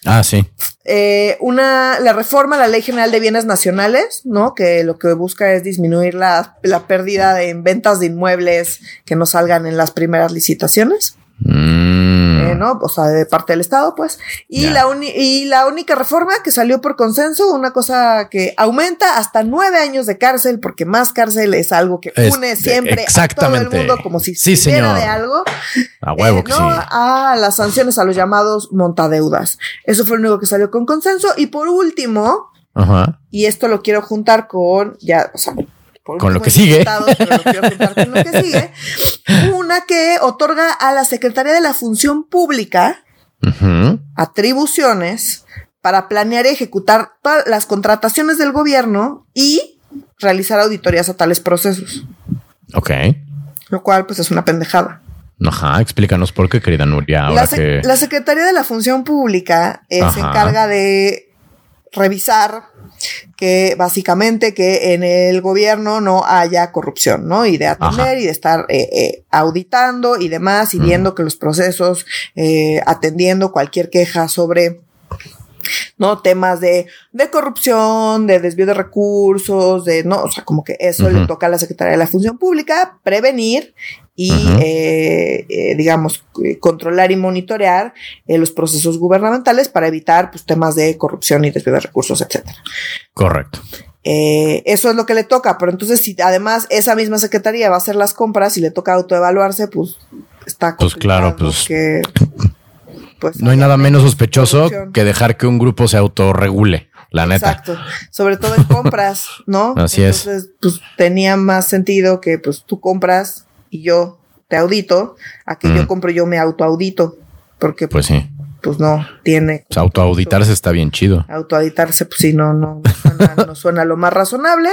Ah, sí. Eh, una, la reforma a la Ley General de Bienes Nacionales, ¿no? Que lo que busca es disminuir la, la pérdida en ventas de inmuebles que no salgan en las primeras licitaciones. Mm. ¿No? O sea, de parte del Estado, pues. Y, la y la única reforma que salió por consenso, una cosa que aumenta hasta nueve años de cárcel, porque más cárcel es algo que une siempre a todo el mundo como si sí, de algo. A huevo eh, que sí. A las sanciones a los llamados montadeudas. Eso fue lo único que salió con consenso. Y por último, y esto lo quiero juntar con, ya, o sea, con lo que sigue. Una que otorga a la Secretaría de la Función Pública atribuciones para planear y ejecutar todas las contrataciones del gobierno y realizar auditorías a tales procesos. Ok. Lo cual, pues, es una pendejada. Ajá, explícanos por qué, querida Nuria. la, la Secretaría de la Función Pública eh, se encarga de revisar que básicamente que en el gobierno no haya corrupción, ¿no? Y de atender y de estar eh, eh, auditando y demás y viendo que los procesos, eh, atendiendo cualquier queja sobre ¿no? Temas de, de corrupción, de desvío de recursos, de, no, o sea, como que eso le toca a la Secretaría de la Función Pública, prevenir y, eh, eh, digamos, eh, controlar y monitorear los procesos gubernamentales para evitar pues, temas de corrupción y desvío de recursos, etcétera. Correcto. eso es lo que le toca, pero entonces si además esa misma secretaría va a hacer las compras y le toca autoevaluarse, pues está Pues claro, pues pues no hay nada menos sospechoso que dejar que un grupo se autorregule. La neta. Exacto. Sobre todo en compras, ¿no? Así Entonces, pues tenía más sentido que pues tú compras y yo te audito, a que yo compro yo me autoaudito. Porque pues, sí. Pues no tiene. Pues autoauditarse está bien chido. Autoauditarse, pues sí, no, no, no suena, lo más razonable.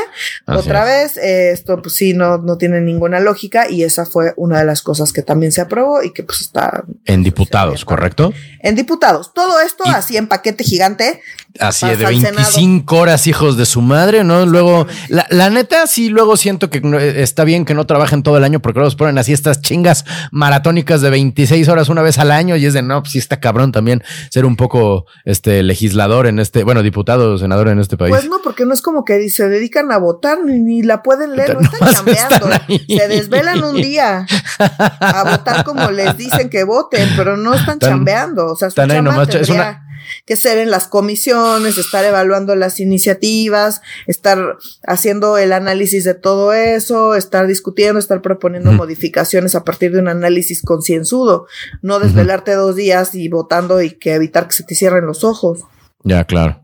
Otra vez, esto pues sí, no, no tiene ninguna lógica y esa fue una de las cosas que también se aprobó y que pues está. En diputados, ¿correcto? En diputados. Todo esto así en paquete gigante Así de 25 horas, hijos de su madre, ¿no? Luego, la, neta, sí, luego siento que está bien que no trabajen todo el año porque luego los ponen así estas chingas maratónicas de 26 horas una vez al año y es de no, pues sí está cabrón también ser un poco este legislador en este, bueno, diputado, senador en este país. Pues no, porque no es como que se dedican a votar ni, la pueden leer, no están cambiando. Se desvelan un día a votar como les dicen que voten, pero no están chambeando. O sea, están ahí nomás, es una que ser en las comisiones, estar evaluando las iniciativas, estar haciendo el análisis de todo eso, estar discutiendo, estar proponiendo modificaciones a partir de un análisis concienzudo, no desvelarte dos días y votando y que evitar que se te cierren los ojos. Ya, claro.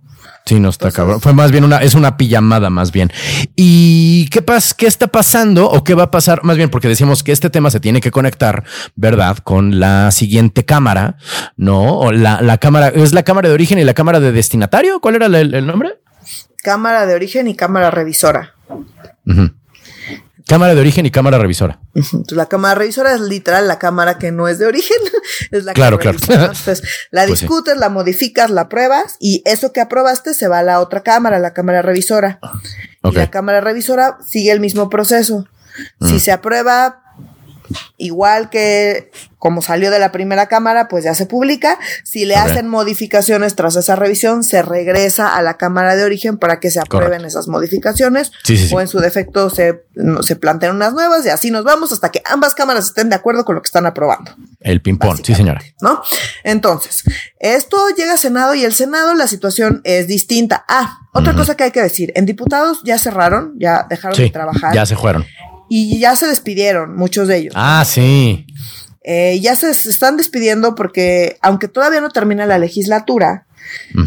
Sí, no está cabrón. Fue más bien una, es una pijamada más bien. ¿Y qué pasa? ¿Qué está pasando o qué va a pasar? Más bien porque decimos que este tema se tiene que conectar, ¿verdad? Con la siguiente cámara, ¿no? O la, la cámara, ¿es la cámara de origen y la cámara de destinatario? ¿Cuál era el, nombre? Cámara de origen y cámara revisora. Cámara de origen y cámara revisora. la cámara revisora es literal la cámara que no es de origen. es la claro, claro. Entonces, la pues discutes, la modificas, la pruebas y eso que aprobaste se va a la otra cámara, la cámara revisora. Y la cámara revisora sigue el mismo proceso. Si se aprueba igual que como salió de la primera cámara, pues ya se publica. Si le hacen modificaciones tras esa revisión, se regresa a la cámara de origen para que se aprueben esas modificaciones. o en su defecto se, se plantean unas nuevas y así nos vamos hasta que ambas cámaras estén de acuerdo con lo que están aprobando. El ping-pong, sí, señora. ¿No? Entonces, esto llega a Senado y el Senado la situación es distinta. Ah, otra cosa que hay que decir. En diputados ya cerraron, ya dejaron de trabajar. Ya se fueron. Y ya se despidieron, muchos de ellos. Ah, sí. Eh, ya se, están despidiendo porque, aunque todavía no termina la legislatura,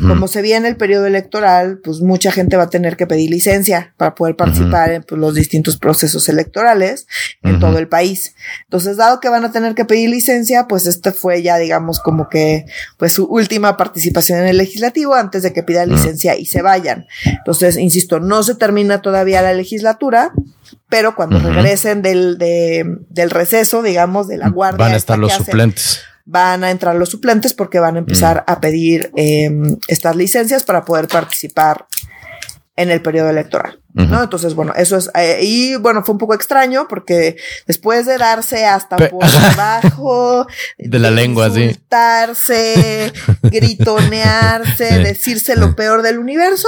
como se viene el periodo electoral, pues mucha gente va a tener que pedir licencia para poder participar en pues, los distintos procesos electorales en todo el país. Entonces, dado que van a tener que pedir licencia, pues este fue ya, digamos, como que pues su última participación en el legislativo antes de que pida licencia y se vayan. Entonces, insisto, no se termina todavía la legislatura pero cuando regresen del, del receso, digamos, de la guardia. Van a estar los suplentes. Van a entrar los suplentes porque van a empezar a pedir em, estas licencias para poder participar en el periodo electoral. ¿No? Entonces, bueno, eso es, eh, y bueno, fue un poco extraño porque después de darse hasta por debajo de la lengua, insultarse, gritonearse, decirse lo peor del universo,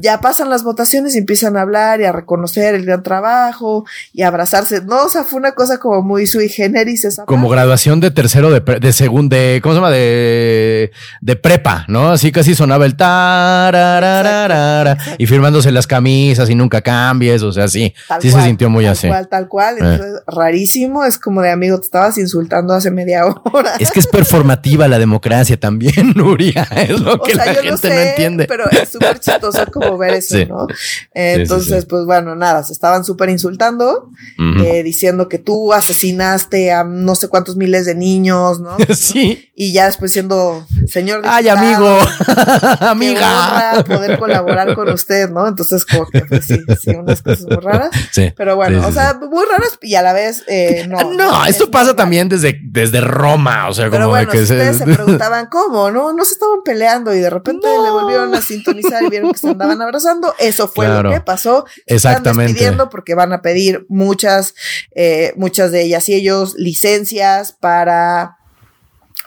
ya pasan las votaciones y empiezan a hablar y a reconocer el gran trabajo y a abrazarse. No, o sea, fue una cosa como muy sui generis esa Como graduación de tercero de, de segundo, de, ¿cómo se llama? De, de prepa, ¿no? Así casi sonaba el tarararara y firmándose las camisas así nunca cambies, o sea, sí, sí se sintió muy tal así. Cual, tal cual, eh. rarísimo, es como de amigo, te estabas insultando hace media hora. Es que es performativa la democracia también, Nuria, es lo que la gente no entiende. Pero es súper chistoso como ver eso, ¿no? entonces, pues bueno, nada, se estaban súper insultando, eh, diciendo que tú asesinaste a no sé cuántos miles de niños, ¿no? Sí. Y ya después siendo señor. Ay, amigo, amiga. poder colaborar con usted, ¿no? Entonces, como que pues sí, sí, unas cosas muy raras. Sí. Pero bueno, o sea, muy raras y a la vez eh, no. No, esto pasa también desde, desde Roma, o sea, como bueno, que ustedes se... preguntaban cómo, ¿no? No se estaban peleando y de repente le volvieron a sintonizar y vieron que se andaban abrazando. Eso fue lo que pasó. Exactamente. Están despidiendo porque van a pedir muchas, eh, muchas de ellas y ellos licencias para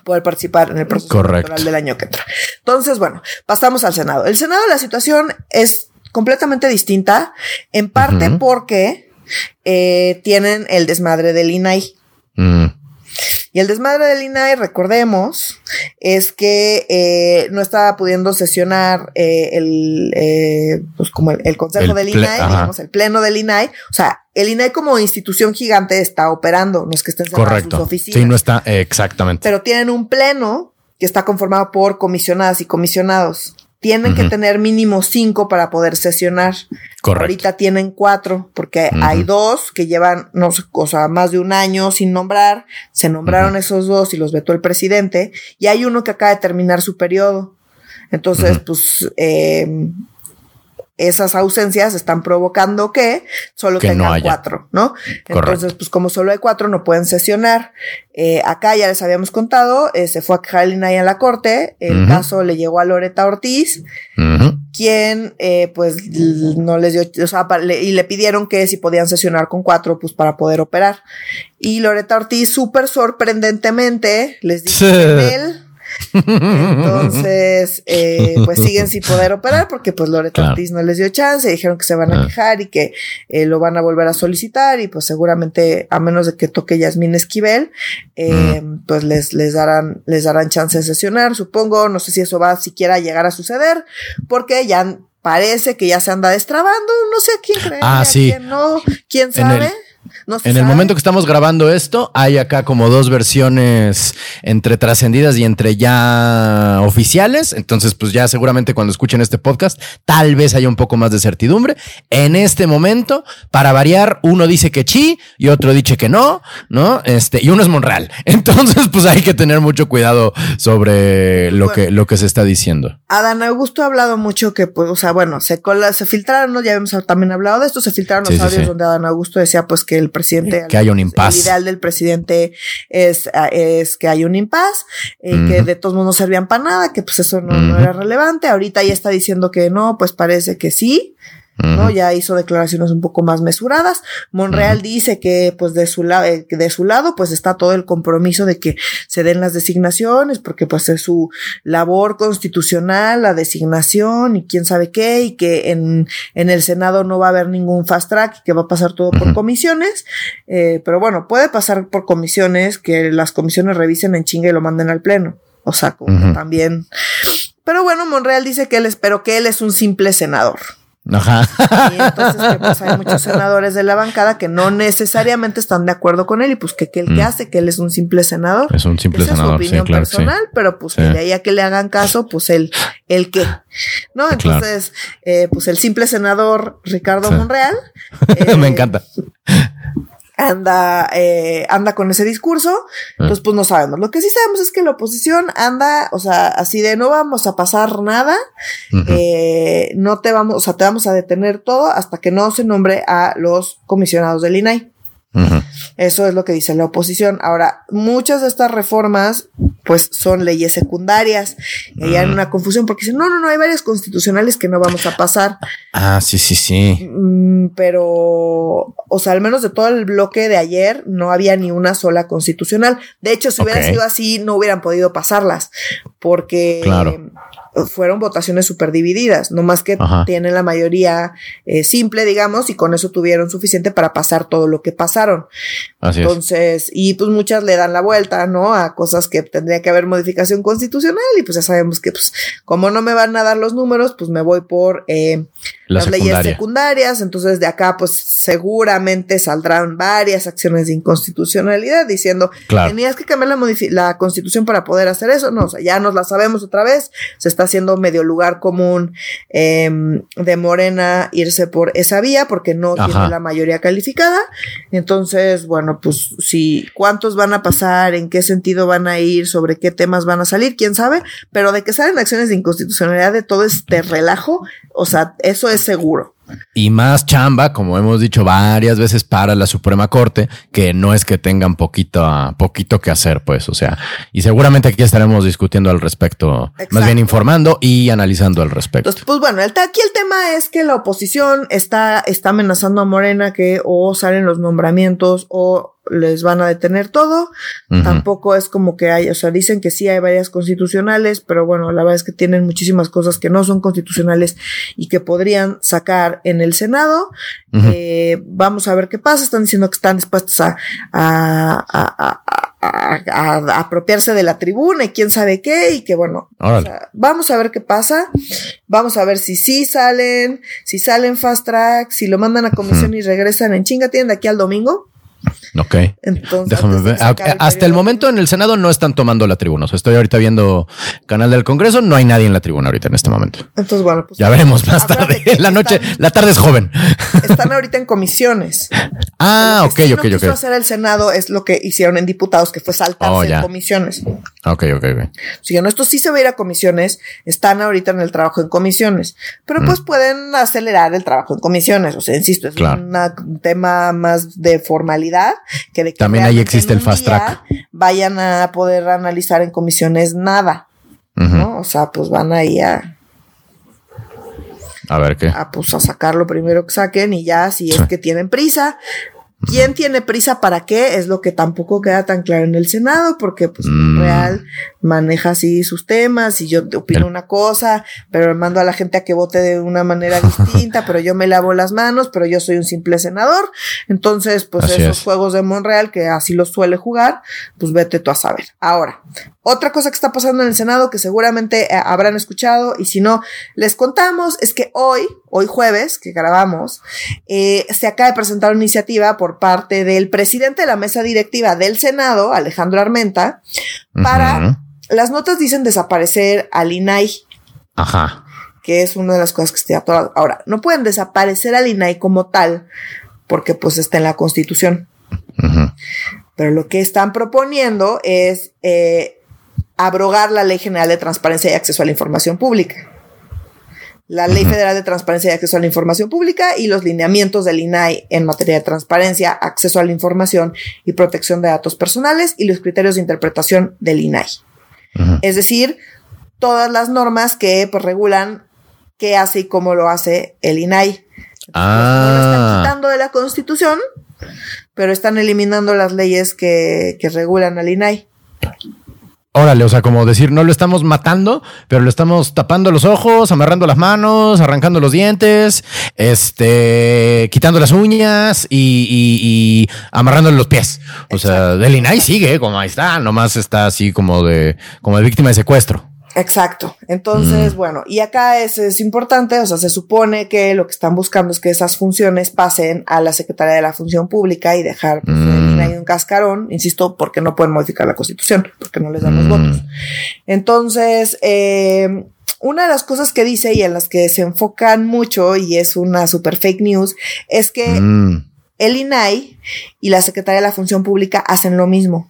poder participar en el proceso electoral del año que entra. Entonces, bueno, pasamos al Senado. El Senado, la situación es completamente distinta, en parte porque eh, tienen el desmadre del INAI. Mm. Y el desmadre del INAI, recordemos, es que eh, no estaba pudiendo sesionar eh, el, pues como el, consejo del INAI, digamos, el pleno del INAI. O sea, el INAI como institución gigante está operando, no es que estén cerradas sus oficinas. Sí, no está, exactamente. Pero tienen un pleno que está conformado por comisionadas y comisionados tienen que tener mínimo cinco para poder sesionar. Correcto. Ahorita tienen cuatro, porque hay dos que llevan, no sé, o sea, más de un año sin nombrar. Se nombraron esos dos y los vetó el presidente. Y hay uno que acaba de terminar su periodo. Entonces, pues, eh, esas ausencias están provocando que solo tengan cuatro, ¿no? Entonces, pues como solo hay cuatro, no pueden sesionar. Eh, acá ya les habíamos contado, eh, se fue a quejar el a la corte, el caso le llegó a Loreta Ortiz, quien eh, pues no les dio, o sea, y le pidieron que si podían sesionar con cuatro, pues para poder operar. Y Loreta Ortiz, súper sorprendentemente, les dice él entonces, eh, pues siguen sin poder operar porque pues Ortiz no les dio chance, dijeron que se van a ah. quejar y que eh, lo van a volver a solicitar y pues seguramente a menos de que toque Yasmín Esquivel, eh, pues les, les darán, les darán chance de sesionar, supongo, no sé si eso va a siquiera llegar a suceder porque ya parece que ya se anda destrabando, no sé a quién cree, ah, a quién no, quién sabe en el momento que estamos grabando esto, hay acá como dos versiones entre trascendidas y entre ya oficiales. Entonces, pues ya seguramente cuando escuchen este podcast, tal vez haya un poco más de certidumbre. En este momento, para variar, uno dice que sí y otro dice que no, ¿no? Este, y uno es Monreal. Entonces, pues hay que tener mucho cuidado sobre lo que, lo que se está diciendo. Adán Augusto ha hablado mucho que, pues, o sea, bueno, se, se filtraron, ¿no? ya hemos también hablado de esto, se filtraron los audios donde Adán Augusto decía, pues, que el presidente. Que haya un impas. El ideal del presidente es, ah, es que haya un impas, eh, que de todos modos no servían para nada, que pues eso no, era relevante. Ahorita ya está diciendo que no, pues parece que sí. ¿No? Ya hizo declaraciones un poco más mesuradas. Monreal dice que, pues, de su lado, eh, de su lado, pues está todo el compromiso de que se den las designaciones, porque pues es su labor constitucional, la designación y quién sabe qué, y que en, en el Senado no va a haber ningún fast track, que va a pasar todo por comisiones. Eh, pero bueno, puede pasar por comisiones, que las comisiones revisen en chinga y lo manden al pleno. O sea, como también. Pero bueno, Monreal dice que él es, pero que él es un simple senador. Ajá. Y entonces, pues hay muchos senadores de la bancada que no necesariamente están de acuerdo con él y pues que, que él que mm. hace, que él es un simple senador. Es un simple senador. Es su opinión personal, pero pues que de ahí a que le hagan caso, pues él, el qué. ¿No? Entonces, eh, pues el simple senador Ricardo Monreal. Me encanta anda, eh, anda con ese discurso, ah. entonces pues no sabemos. Lo que sí sabemos es que la oposición anda, o sea, así de no vamos a pasar nada, eh, no te vamos, o sea, te vamos a detener todo hasta que no se nombre a los comisionados del INAI. Eso es lo que dice la oposición. Ahora, muchas de estas reformas, pues son leyes secundarias. Y hay una confusión porque dicen, no, no, no, hay varias constitucionales que no vamos a pasar. Ah, sí, sí, sí. Mm, pero, o sea, al menos de todo el bloque de ayer, no había ni una sola constitucional. De hecho, si hubiera sido así, no hubieran podido pasarlas. Porque claro fueron votaciones súper divididas, no más que tienen la mayoría eh, simple, digamos, y con eso tuvieron suficiente para pasar todo lo que pasaron. Así Entonces, y pues muchas le dan la vuelta, ¿no? A cosas que que haber modificación constitucional y pues ya sabemos que, pues, como no me van a dar los números, pues me voy por eh, las leyes secundarias, entonces de acá pues seguramente saldrán varias acciones de inconstitucionalidad diciendo, tenías que cambiar la, la constitución para poder hacer eso, no, o sea, ya nos la sabemos otra vez, se está haciendo medio lugar común em, de Morena irse por esa vía porque no tiene la mayoría calificada, entonces, bueno, pues si cuántos van a pasar, en qué sentido van a ir, sobre qué temas van a salir, quién sabe, pero de que salen acciones de inconstitucionalidad de todo este relajo, o sea, eso es seguro. Y más chamba, como hemos dicho varias veces para la Suprema Corte, que no es que tengan poquito, poquito que hacer, pues, o sea, y seguramente aquí estaremos discutiendo al respecto, más bien informando y analizando al respecto. pues bueno, aquí el tema es que la oposición está, está amenazando a Morena que o salen los nombramientos o les van a detener todo. Tampoco es como que hay, o sea, dicen que sí hay varias constitucionales, pero bueno, la verdad es que tienen muchísimas cosas que no son constitucionales y que podrían sacar en el Senado. Eh, vamos a ver qué pasa. Están diciendo que están dispuestos a, a, a, a apropiarse de la tribuna y quién sabe qué, y que bueno, vamos a ver qué pasa, vamos a ver si sí salen, si salen fast track, si lo mandan a comisión y regresan en chinga, tienen de aquí al domingo. Ok. Déjame ver. Ah, hasta el momento en el Senado no están tomando la tribuna. O sea, estoy ahorita viendo canal del Congreso. No hay nadie en la tribuna ahorita en este momento. Entonces, bueno, pues. Ya veremos más tarde. La noche, la tarde es joven. Están ahorita en comisiones. Ah, ok, ok, ok. Lo que hacer el Senado es lo que hicieron en diputados, que fue saltarse oh, en comisiones. Ok, ok, ok. Si no, esto sí se va a ir a comisiones. Están ahorita en el trabajo en comisiones. Pero pues mm. pueden acelerar el trabajo en comisiones. O sea, insisto, es un tema más de formalidad que de que también ahí existe el fast track. Vayan a poder analizar en comisiones nada, ¿no? O sea, pues van ahí a a ver qué. A pues a sacar lo primero que saquen y ya si es que tienen prisa, ¿Quién tiene prisa para qué? Es lo que tampoco queda tan claro en el Senado, porque pues mm. Real maneja así sus temas y yo opino una cosa, pero mando a la gente a que vote de una manera distinta, pero yo me lavo las manos, pero yo soy un simple senador. Entonces, pues esos juegos de Monreal, que así los suele jugar, pues vete tú a saber. Ahora, otra cosa que está pasando en el Senado que seguramente eh, habrán escuchado y si no, les contamos, es que hoy, hoy jueves, que grabamos, eh, se acaba de presentar una iniciativa por parte del presidente de la mesa directiva del Senado, Alejandro Armenta, para, las notas dicen desaparecer al INAI. Ajá. Que es una de las cosas que estoy atorado. Ahora, no pueden desaparecer al INAI como tal, porque pues está en la constitución. Pero lo que están proponiendo es eh, abrogar la Ley General de Transparencia y Acceso a la Información Pública la Ley Federal de Transparencia y Acceso a la Información Pública y los lineamientos del INAI en materia de transparencia, acceso a la información y protección de datos personales y los criterios de interpretación del INAI. Es decir, todas las normas que pues, regulan qué hace y cómo lo hace el INAI. Ah. No lo están quitando de la Constitución, pero están eliminando las leyes que, que regulan al INAI. Órale, o sea, como decir, no lo estamos matando, pero lo estamos tapando los ojos, amarrando las manos, arrancando los dientes, este, quitando las uñas y, y, y amarrándole los pies. O sea, del INAI sigue, como ahí está, nomás está así como de, como de víctima de secuestro. Exacto. Entonces, bueno, y acá es, es, importante, o sea, se supone que lo que están buscando es que esas funciones pasen a la Secretaría de la Función Pública y dejar pues, Mm. ahí un cascarón, insisto, porque no pueden modificar la Constitución, porque no les dan los Mm. votos. Entonces, eh, una de las cosas que dice y en las que se enfocan mucho, y es una super fake news, es que Mm. el INAI y la Secretaría de la Función Pública hacen lo mismo.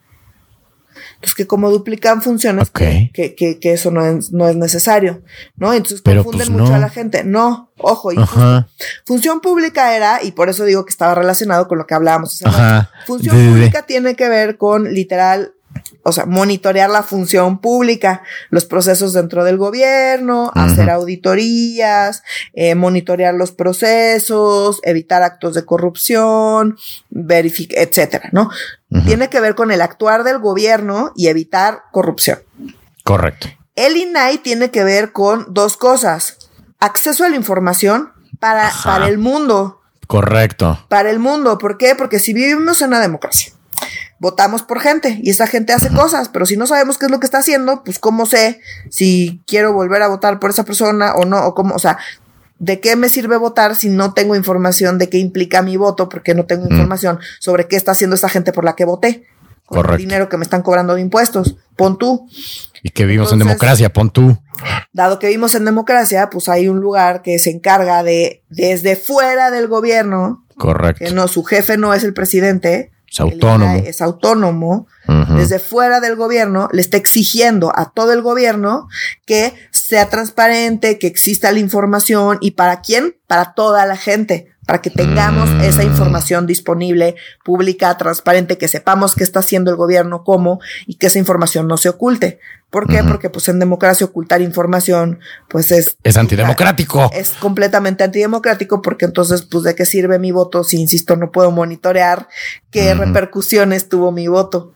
Entonces, que como duplican funciones, que, que, que, eso no es, no es necesario, ¿no? Entonces Pero, confunden pues, mucho no. a la gente. No, ojo, y Ajá, función pública era, y por eso digo que estaba relacionado con lo que hablábamos rato. ajá. Función pública tiene que ver con literal, o sea, monitorear la función pública, los procesos dentro del gobierno, hacer auditorías, eh, monitorear los procesos, evitar actos de corrupción, verificar, etcétera, ¿no? Tiene que ver con el actuar del gobierno y evitar corrupción. Correcto. El INAI tiene que ver con dos cosas. Acceso a la información para, Ajá. para el mundo Correcto. para el mundo. ¿Por qué? Porque si vivimos en una democracia, votamos por gente y esa gente hace cosas, pero si no sabemos qué es lo que está haciendo, pues cómo sé si quiero volver a votar por esa persona o no, o cómo, o sea, ¿de qué me sirve votar si no tengo información de qué implica mi voto? Porque no tengo información sobre qué está haciendo esa gente por la que voté. Con Correcto. el dinero que me están cobrando de impuestos. Pon tú. Y que vivimos en democracia, pon tú. Dado que vivimos en democracia, pues hay un lugar que se encarga de, desde fuera del gobierno, Correcto. que no, su jefe no es el presidente, Es autónomo. el es autónomo, desde fuera del gobierno, le está exigiendo a todo el gobierno que sea transparente, que exista la información y para quién? Para toda la gente, para que tengamos Mm. esa información disponible, pública, transparente, que sepamos qué está haciendo el gobierno, cómo y que esa información no se oculte. ¿Por qué? Porque pues en democracia ocultar información pues es Es antidemocrático. es completamente antidemocrático porque entonces, pues, ¿de qué sirve mi voto si, insisto, no puedo monitorear qué repercusiones tuvo mi voto?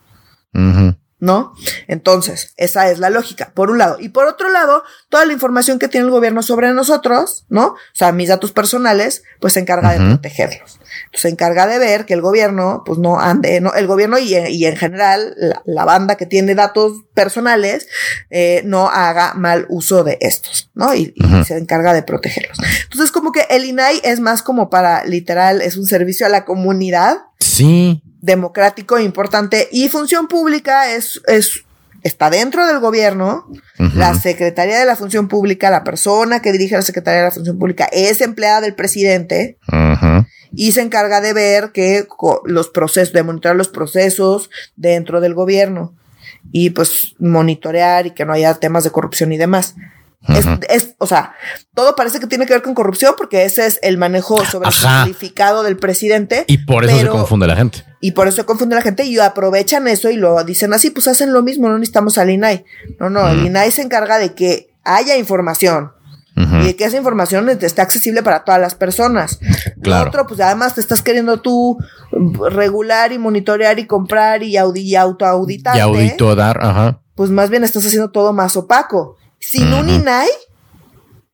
¿No? Entonces, esa es la lógica, por un lado. Y por otro lado, toda la información que tiene el gobierno sobre nosotros, ¿no? O sea, mis datos personales, pues se encarga de protegerlos. Entonces, se encarga de ver que el gobierno, pues no ande, no, el gobierno y, y en general la, la banda que tiene datos personales, eh, no haga mal uso de estos, ¿no? Y, se encarga de protegerlos. Entonces, como que el INAI es más como para, literal, es un servicio a la comunidad Sí. democrático e importante y función pública es, es está dentro del gobierno, la Secretaría de la Función Pública, la persona que dirige la Secretaría de la Función Pública es empleada del presidente. Y se encarga de ver que los procesos, de monitorear los procesos dentro del gobierno y pues monitorear y que no haya temas de corrupción y demás. Es, o sea, todo parece que tiene que ver con corrupción porque ese es el manejo sobre el Ajá. certificado del presidente. Y por eso pero- se confunde la gente. y por eso se confunde la gente y aprovechan eso y lo dicen así, pues hacen lo mismo, no necesitamos al INAI. No, no, el. INAI se encarga de que haya información Y de que esa información esté accesible para todas las personas. Claro. Lo otro, pues además te estás queriendo tú mm, regular y monitorear y comprar y, audi y autoauditarte. Y audito dar, ajá. Pues más bien estás haciendo todo más opaco. Sin un. INAI,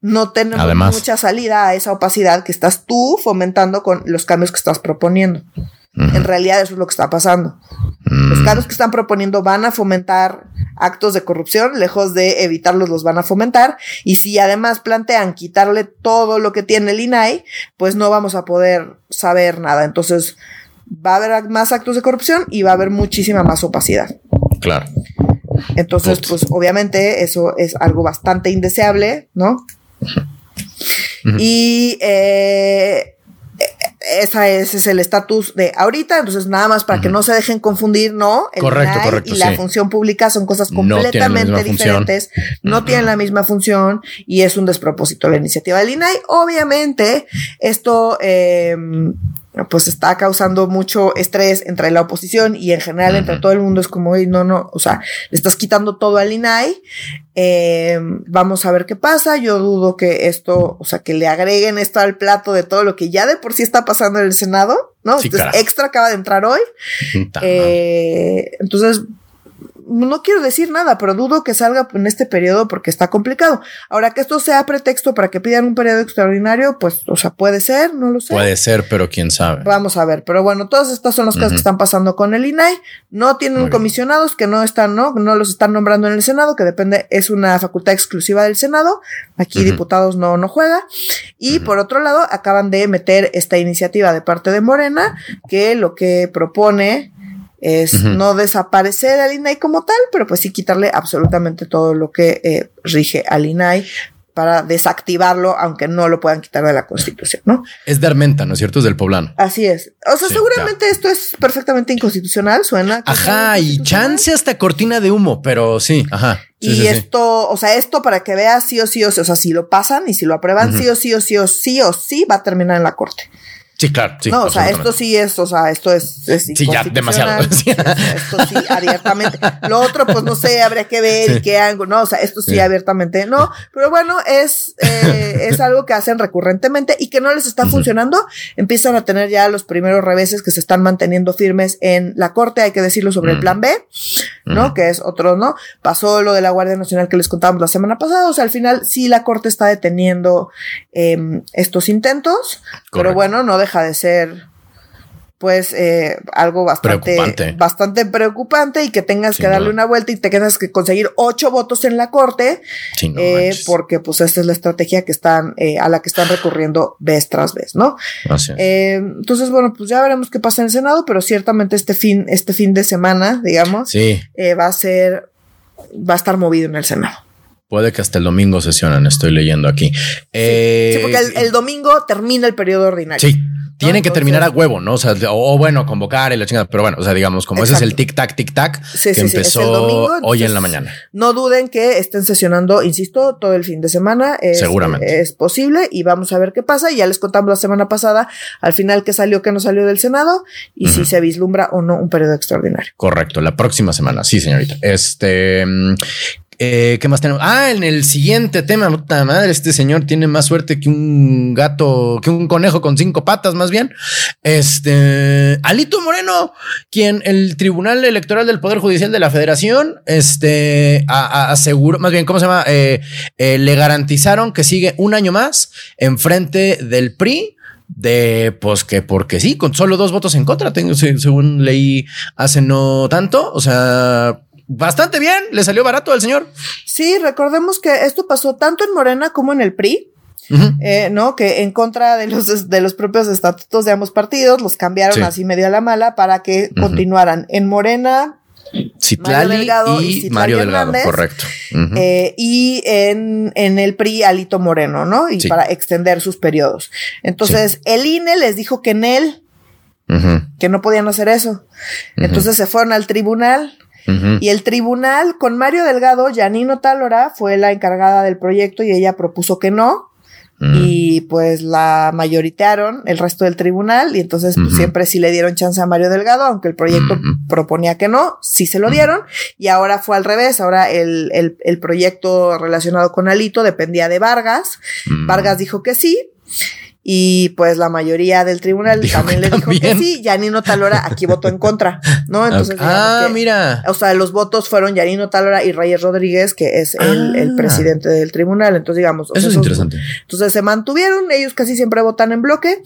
no tenemos Además. mucha salida a esa opacidad que estás tú fomentando con los cambios que estás proponiendo. En realidad eso es lo que está pasando. Los Mm. cambios que están proponiendo van a fomentar actos de corrupción, lejos de evitarlos los van a fomentar. Y si además plantean quitarle todo lo que tiene el INAI, pues no vamos a poder saber nada. Entonces va a haber más actos de corrupción y va a haber muchísima más opacidad. Claro. Entonces, pues obviamente eso es algo bastante indeseable, ¿no? Y eh, esa es, ese es el estatus de ahorita, entonces nada más para que no se dejen confundir, ¿no? El Correcto, correcto, Y la sí. función pública son cosas No completamente diferentes, no tienen la misma función y es un despropósito la iniciativa del INAI. Obviamente, esto... eh, pues está causando mucho estrés entre la oposición y en general entre todo el mundo. Es como, no, no, o sea, le estás quitando todo al INAI. Eh, vamos a ver qué pasa. Yo dudo que esto, o sea, que le agreguen esto al plato de todo lo que ya de por sí está pasando en el Senado, ¿no? entonces, extra acaba de entrar hoy. Eh, entonces, no quiero decir nada, pero dudo que salga en este periodo porque está complicado. Ahora que esto sea pretexto para que pidan un periodo extraordinario, pues, o sea, puede ser, no lo sé. Puede ser, pero quién sabe. Vamos a ver, pero bueno, todas estas son las cosas que están pasando con el INAI. No tienen comisionados que no están, no, no los están nombrando en el Senado, que depende, es una facultad exclusiva del Senado. Aquí diputados no, no juega. Y por otro lado, acaban de meter esta iniciativa de parte de Morena, que lo que propone es no desaparecer al INAI como tal, pero pues sí quitarle absolutamente todo lo que eh, rige al INAI para desactivarlo, aunque no lo puedan quitar de la constitución, ¿no? Es de Armenta, ¿no es cierto? Es del poblano. Así es. O sea, seguramente esto es perfectamente inconstitucional, suena. Ajá, y chance hasta cortina de humo, pero sí, ajá. y esto, o sea, esto para que veas sí o sí o sí, o sea, si lo pasan y si lo aprueban, sí o sí o sí o sí o sí va a terminar en la corte. Sí, claro. Sí, no, o sea, esto sí es, o sea, esto es, es sí, ya demasiado. esto sí, abiertamente. Lo otro, pues no sé, habría que ver y qué ángulo, no, o sea, esto sí, abiertamente, no. Pero bueno, es, eh, es algo que hacen recurrentemente y que no les está funcionando. Empiezan a tener ya los primeros reveses que se están manteniendo firmes en la corte, hay que decirlo sobre el plan B, ¿no? Que es otro, ¿no? Pasó lo de la Guardia Nacional que les contábamos la semana pasada, o sea, al final sí la corte está deteniendo eh, estos intentos, pero bueno, no deja de ser pues eh, algo bastante preocupante. bastante preocupante y que tengas que darle una vuelta y te tengas que conseguir ocho votos en la corte eh, porque pues esta es la estrategia que están eh, a la que están recurriendo vez tras vez no entonces bueno pues ya veremos qué pasa en el senado pero ciertamente este fin este fin de semana digamos va a ser va a estar movido en el senado Puede que hasta el domingo sesionan, estoy leyendo aquí. sí, porque el, domingo termina el periodo ordinario. Sí, tienen que terminar a huevo, ¿no? O sea, o, bueno, convocar y la chingada. Pero bueno, o sea, digamos, como ese es el tic-tac, tic-tac que empezó hoy en la mañana. No duden que estén sesionando, insisto, todo el fin de semana. Seguramente. Es posible y vamos a ver qué pasa. Ya les contamos la semana pasada al final qué salió, qué no salió del Senado y si se vislumbra o no un periodo extraordinario. Correcto. La próxima semana. Sí, señorita. Este, eh, ¿Qué más tenemos? Ah, en el siguiente tema, puta madre, este señor tiene más suerte que un gato, que un conejo con cinco patas, más bien. Este, Alito Moreno, quien el Tribunal Electoral del Poder Judicial de la Federación, este, aseguró, más bien, ¿cómo se llama? Eh, eh, le garantizaron que sigue un año más en frente del PRI de pues que porque sí, con solo dos votos en contra, tengo, según leí hace no tanto, o sea, bastante bien, le salió barato al señor. Sí, recordemos que esto pasó tanto en Morena como en el PRI. Eh, ¿no? Que en contra de los, de los propios estatutos de ambos partidos, los cambiaron así medio a la mala para que continuaran en Morena. Citlali y, Mario Delgado, correcto. Eh, y en, en, el PRI Alito Moreno, ¿no? Y para extender sus periodos. Entonces, el INE les dijo que en él, que no podían hacer eso. Entonces se fueron al tribunal y el tribunal con Mario Delgado, Janino Talora fue la encargada del proyecto y ella propuso que no. Y pues la mayoritearon el resto del tribunal y entonces pues, siempre sí le dieron chance a Mario Delgado, aunque el proyecto proponía que no, sí se lo dieron. Y ahora fue al revés, ahora el, el, el proyecto relacionado con Alito dependía de Vargas, Vargas dijo que sí y pues la mayoría del tribunal también le dijo que sí, Yanino Talora aquí votó en contra, ¿no? Entonces, ah, mira. O sea, los votos fueron Yanino Talora y Reyes Rodríguez, que es el, ah. presidente del tribunal. Entonces, digamos. Eso es interesante. Entonces se mantuvieron, ellos casi siempre votan en bloque,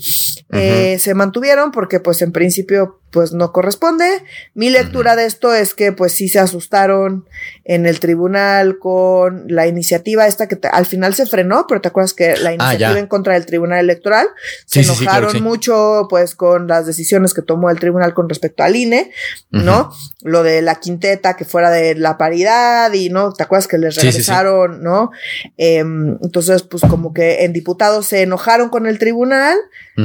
eh, se mantuvieron porque pues en principio pues no corresponde. Mi lectura de esto es que pues sí se asustaron en el tribunal con la iniciativa esta que al final se frenó, pero te acuerdas que la ah, iniciativa en contra del tribunal electoral se enojaron mucho pues con las decisiones que tomó el tribunal con respecto al INE, ¿no? Lo de la quinteta que fuera de la paridad y no, te acuerdas que les regresaron, ¿no? Em, entonces pues como que en diputados se enojaron con el tribunal,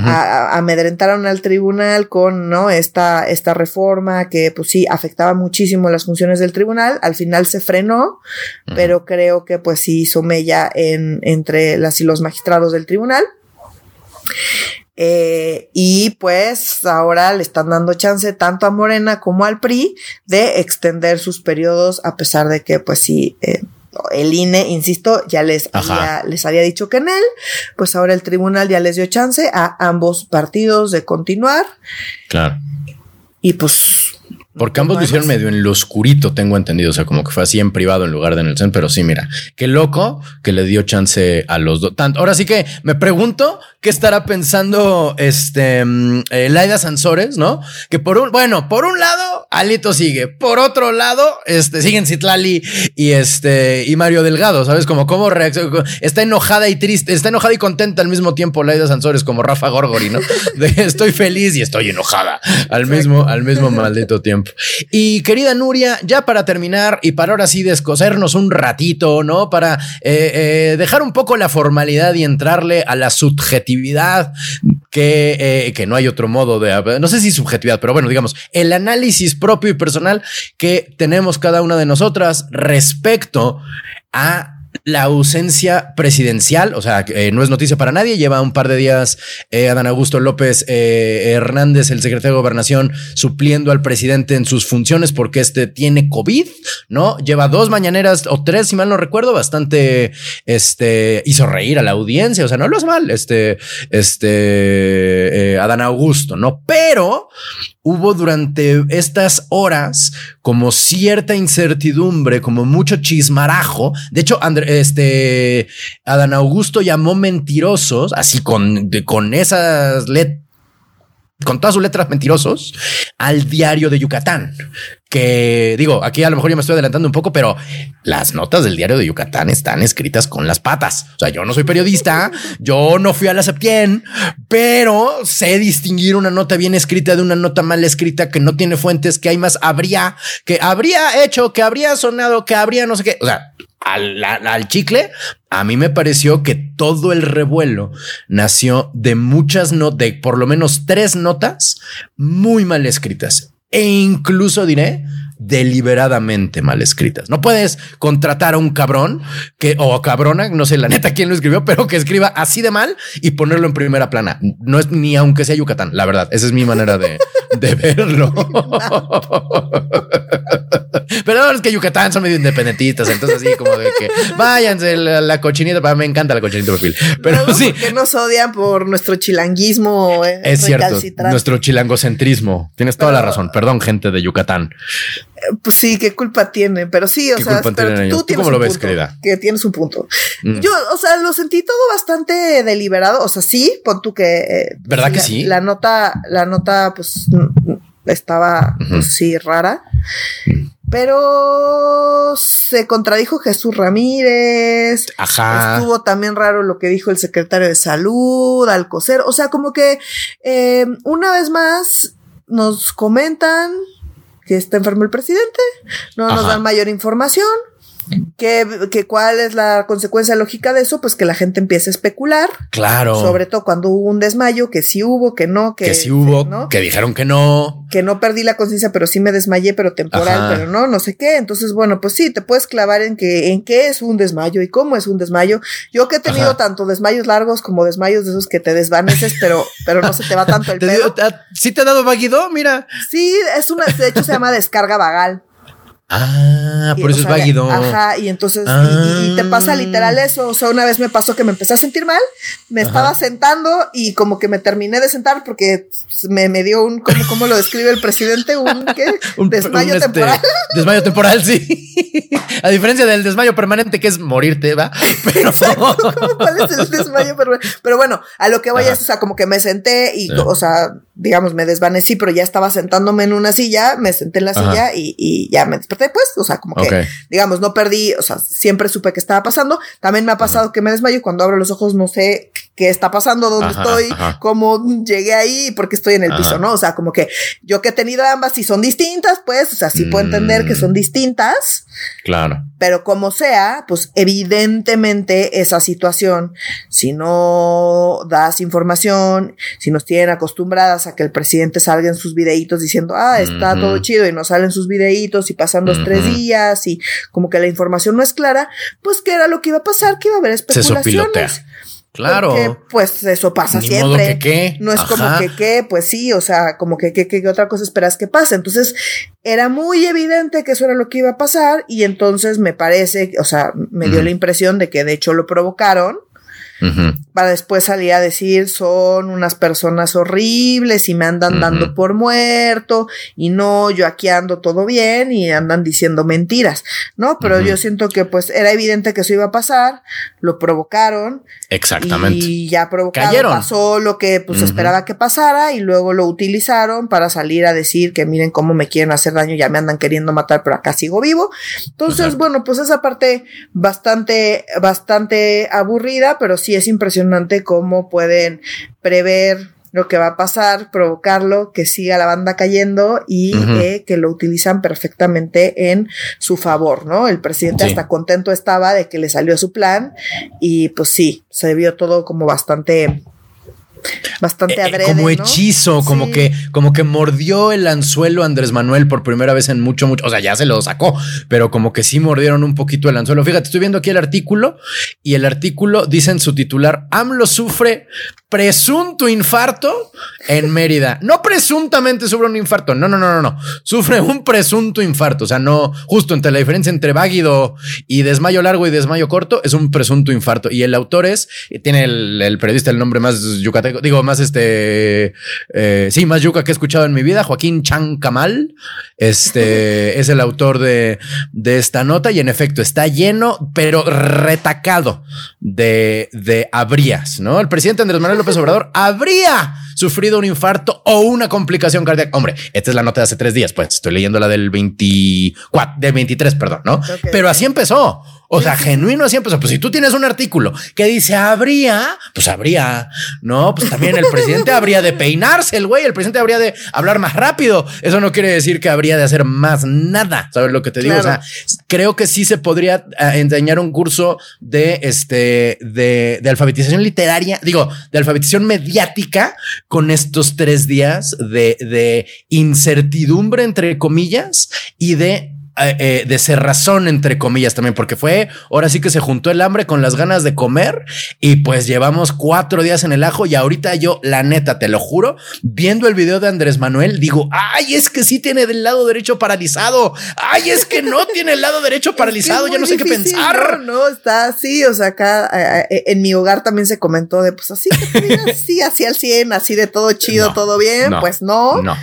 amedrentaron al tribunal con, ¿no? Esta, esta reforma que pues sí afectaba muchísimo las funciones del tribunal, al final se frenó, pero creo que pues sí hizo mella en, entre las y los magistrados del tribunal. Eh, y pues ahora le están dando chance tanto a Morena como al PRI de extender sus periodos a pesar de que pues sí, eh, el INE, insisto, ya les había, les había dicho que en él, pues ahora el tribunal ya les dio chance a ambos partidos de continuar. Claro. Y pues porque ambos lo hicieron medio en lo oscurito, tengo entendido. O sea, como que fue así en privado en lugar de en el centro. Pero sí, mira, qué loco que le dio chance a los dos. Ahora sí que me pregunto qué estará pensando este mm, eh, Laida Sansores, ¿no? Que por un, bueno, por un lado, Alito sigue. Por otro lado, este siguen Citlali y este y Mario Delgado, ¿sabes? Como cómo reacciona. Está enojada y triste, está enojada y contenta al mismo tiempo Laida Sansores, como Rafa Gorgori, ¿no? De, estoy feliz y estoy enojada al mismo, al mismo maldito tiempo. Y querida Nuria, ya para terminar y para ahora sí descosernos un ratito, ¿no? Para eh, eh, dejar un poco la formalidad y entrarle a la subjetividad que, eh, que no hay otro modo de, no sé si subjetividad, pero bueno, digamos, el análisis propio y personal que tenemos cada una de nosotras respecto a la ausencia presidencial, o sea, eh, no es noticia para nadie, lleva un par de días eh, Adán Augusto López eh, Hernández, el secretario de Gobernación, supliendo al presidente en sus funciones porque este tiene COVID, ¿no? Lleva dos mañaneras o tres, si mal no recuerdo, bastante, este, hizo reír a la audiencia, o sea, no lo es mal, este, este, Adán Augusto, ¿no? Pero hubo durante estas horas como cierta incertidumbre, como mucho chismarajo. De hecho, este Adán Augusto llamó mentirosos, así con, con esas letras con todas sus letras mentirosos al diario de Yucatán. Que digo, aquí a lo mejor ya me estoy adelantando un poco, pero las notas del diario de Yucatán están escritas con las patas. O sea, yo no soy periodista, yo no fui a la Septien, pero sé distinguir una nota bien escrita de una nota mal escrita que no tiene fuentes, que hay más habría, que habría hecho, que habría sonado, que habría no sé qué. O sea, al, chicle, a mí me pareció que todo el revuelo nació de muchas notas, de por lo menos tres notas muy mal escritas. E incluso diré deliberadamente mal escritas. No puedes contratar a un cabrón que o cabrona, no sé la neta quién lo escribió, pero que escriba así de mal y ponerlo en primera plana. No es ni aunque sea Yucatán, la verdad. Esa es mi manera de, de verlo. Pero es que Yucatán son medio independentistas, entonces así como de que váyanse la, la cochinita, me encanta la cochinita perfil. Pero sí. Que nos odian por nuestro chilanguismo. Eh, es cierto, nuestro chilangocentrismo. Tienes toda la razón. Perdón, gente de Yucatán. Pues sí, qué culpa tiene, pero sí, o sea, tú, tienes cómo lo ves, querida? Que tienes un punto. Mm. Yo, o sea, lo sentí todo bastante deliberado, o sea, sí, pon tú que. Eh, ¿Verdad que sí? La nota, la nota, pues estaba, pues, sí, rara. Mm. Pero se contradijo Jesús Ramírez. Ajá. Estuvo también raro lo que dijo el secretario de salud, Alcocer. O sea, como que eh, una vez más nos comentan que está enfermo el presidente, no nos dan mayor información. ¿Qué, que cuál es la consecuencia lógica de eso? Pues que la gente empiece a especular. Claro. Sobre todo cuando hubo un desmayo, que sí hubo, que no, que, que sí hubo, que dijeron que no. Que no perdí la conciencia, pero sí me desmayé, pero temporal, pero no, no sé qué. Entonces, bueno, pues sí, te puedes clavar en que, en qué es un desmayo y cómo es un desmayo. Yo que he tenido tanto desmayos largos como desmayos de esos que te desvaneces, pero, pero no se te va tanto el pelo. ¿Sí te ha dado vaguido? Mira. Sí, es una, de hecho se llama descarga vagal. Ah, por eso es váguido. Ajá, y entonces, y, te pasa ah. literal eso. O sea, una vez me pasó que me empecé a sentir mal, me estaba sentando y como que me terminé de sentar porque me, me dio un, como, ¿cómo lo describe el presidente? Un, ¿qué? un, desmayo este, temporal. desmayo temporal, sí. a diferencia del desmayo permanente, que es morirte, ¿va? Pero. ¿Cuál es el desmayo permanente? Pero bueno, a lo que voy es, o sea, como que me senté y, o sea, digamos, me desvanecí, pero ya estaba sentándome en una silla, me senté en la silla y, y ya me desperté pues, o sea, como que, digamos, no perdí, o sea, siempre supe que estaba pasando. También me ha pasado que me desmayo cuando abro los ojos no sé qué está pasando, dónde estoy, cómo llegué ahí, porque estoy en el piso, ¿no? O sea, como que yo que he tenido ambas, si son distintas, pues, o sea, sí puedo entender que son mm. distintas. Claro. Pero como sea, pues evidentemente esa situación, si no das información, si nos tienen acostumbradas a que el presidente salga en sus videitos diciendo, ah, está todo chido y no salen sus videitos y pasan los tres días y como que la información no es clara, pues qué era lo que iba a pasar, que iba a haber especulaciones. Claro. Porque, pues eso pasa siempre. que, No es como que qué, pues sí, o sea, como que qué otra cosa esperas que pase. Entonces, era muy evidente que eso era lo que iba a pasar y entonces me parece, o sea, me dio la impresión de que de hecho lo provocaron para después salir a decir son unas personas horribles y me andan dando por muerto y no, yo aquí ando todo bien y andan diciendo mentiras, ¿no? Pero yo siento que pues era evidente que eso iba a pasar, lo provocaron. Exactamente. Y ya provocado pasó lo que pues esperaba que pasara y luego lo utilizaron para salir a decir que miren cómo me quieren hacer daño, ya me andan queriendo matar, pero acá sigo vivo. Entonces, bueno, pues esa parte bastante, bastante aburrida, pero sí es impresionante cómo pueden prever lo que va a pasar, provocarlo, que siga la banda cayendo y que lo utilizan perfectamente en su favor, ¿no? El presidente hasta contento estaba de que le salió su plan y pues sí, se vio todo como bastante bastante eh, eh, adrede, como hechizo, como que como que mordió el anzuelo Andrés Manuel por primera vez en mucho mucho, o sea, ya se lo sacó, pero como que sí mordieron un poquito el anzuelo. Fíjate, estoy viendo aquí el artículo y el artículo dice en su titular, AMLO sufre presunto infarto en Mérida. No presuntamente sufre un infarto, no, no, no, no, no. Sufre un presunto infarto, o sea, no, justo entre la diferencia entre váguido y desmayo largo y desmayo corto es un presunto infarto. Y el autor es, tiene el, el periodista el nombre más yucateco digo, más este, eh, sí, más yuca que he escuchado en mi vida, Joaquín Chancamal, este, es el autor de, de esta nota y en efecto está lleno, pero retacado de, de habrías, ¿no? El presidente Andrés Manuel López Obrador habría sufrido un infarto o una complicación cardíaca. Hombre, esta es la nota de hace tres días, pues estoy leyendo la del 24, del 23, perdón, ¿no? Pero así empezó. O sea, genuino así empezó. Pues si tú tienes un artículo que dice habría, pues habría, no, pues también el presidente habría de peinarse, el güey, el presidente habría de hablar más rápido. Eso no quiere decir que habría de hacer más nada. ¿Sabes lo que te digo? O sea, creo que sí se podría eh, enseñar un curso de este, de, de alfabetización literaria, digo, de alfabetización mediática con estos tres días de, de incertidumbre, entre comillas, y de eh, eh, de cerrazón, entre comillas, también, porque fue ahora sí que se juntó el hambre con las ganas de comer y pues llevamos cuatro días en el ajo y ahorita yo, la neta, te lo juro, viendo el video de Andrés Manuel, digo, ay, es que sí tiene del lado derecho paralizado, ay, es que no tiene el lado derecho paralizado, ya no sé qué pensar. No, está así, o sea, acá eh, en mi hogar también se comentó de pues así, así, así al 100, así de todo chido, todo bien, pues no. No.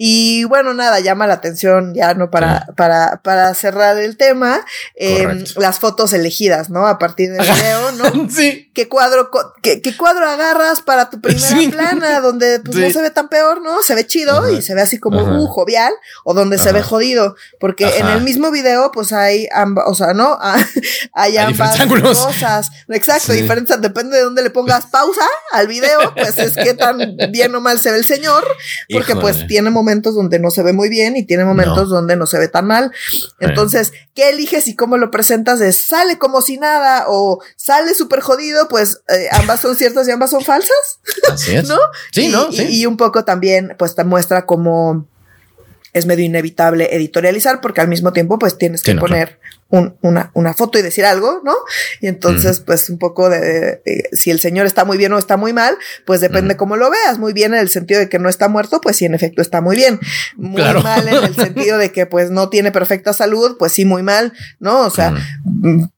Y bueno, nada, llama la atención ya, ¿no? Para, para, para cerrar el tema, eh, las fotos elegidas, ¿no? A partir del video, ¿no? sí. ¿Qué cuadro, qué, qué, cuadro agarras para tu primera plana? Donde pues no se ve tan peor, ¿no? Se ve chido y se ve así como, uh, jovial, o donde se ve jodido. Porque en el mismo video, pues hay ambas, o sea, ¿no? hay ambas cosas. Exacto, diferentes, depende de dónde le pongas pausa al video, pues es que tan bien o mal se ve el señor, porque pues tiene momentos momentos donde no se ve muy bien y tiene momentos donde no se ve tan mal. Entonces, ¿qué eliges y cómo lo presentas? De sale como si nada o sale súper jodido, pues eh, ambas son ciertas y ambas son falsas. Así es. ¿No? Sí, ¿no? Y, un poco también, pues te muestra cómo es medio inevitable editorializar porque al mismo tiempo pues tienes que poner una, una, foto y decir algo, ¿no? Y entonces, pues un poco de, si el señor está muy bien o está muy mal, pues depende cómo lo veas. Muy bien en el sentido de que no está muerto, pues sí, en efecto está muy bien. Muy mal en el sentido de que pues no tiene perfecta salud, pues sí, muy mal, ¿no? O sea,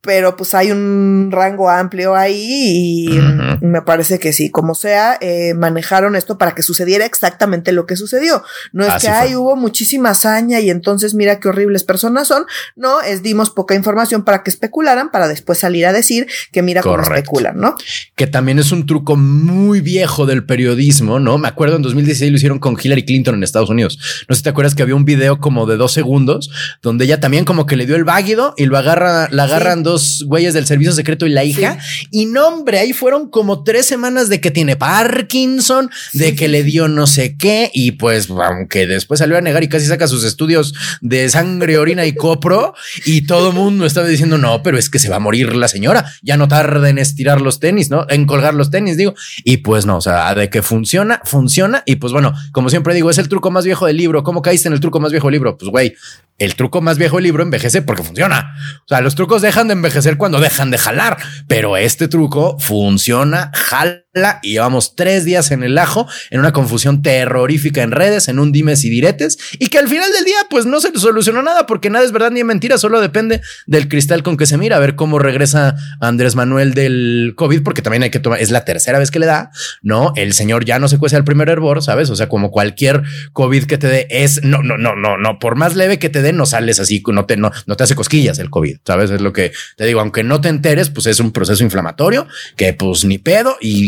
pero pues hay un rango amplio ahí y me parece que sí, como sea, eh, manejaron esto para que sucediera exactamente lo que sucedió. No es que, hay hubo muchísima hazaña y entonces mira qué horribles personas son, no, es dimos poca información para que especularan, para después salir a decir que mira cómo especulan, ¿no? Que también es un truco muy viejo del periodismo, ¿no? Me acuerdo en 2016 lo hicieron con Hillary Clinton en Estados Unidos. No sé si te acuerdas que había un video como de dos segundos donde ella también como que le dio el váguido y lo agarra, la agarran dos güeyes del servicio secreto y la hija. Y no, hombre, ahí fueron como tres semanas de que tiene Parkinson, de que le dio no sé qué. Y pues, aunque después salió a negar y casi saca sus estudios de sangre, orina y copro y todo mundo estaba diciendo, no, pero es que se va a morir la señora, ya no tarda en estirar los tenis, ¿no? En colgar los tenis, digo. Y pues no, o sea, de que funciona, funciona. Y pues bueno, como siempre digo, es el truco más viejo del libro. ¿Cómo caíste en el truco más viejo del libro? Pues güey, el truco más viejo del libro envejece porque funciona. O sea, los trucos dejan de envejecer cuando dejan de jalar, pero este truco funciona, jala y llevamos tres días en el ajo, en una confusión terrorífica en redes, en un dimes y diretes, y que al final del día, pues no se solucionó nada porque nada es verdad ni mentira, solo depende del cristal con que se mira, a ver cómo regresa Andrés Manuel del COVID, porque también hay que tomar, es la tercera vez que le da, ¿no? El señor ya no se cuece al primer hervor, ¿sabes? O sea, como cualquier COVID que te dé, es, no, no, no, no, no, por más leve que te dé, no sales así, no te, no, no te hace cosquillas el COVID, ¿sabes? Es lo que te digo, aunque no te enteres, pues es un proceso inflamatorio que pues ni y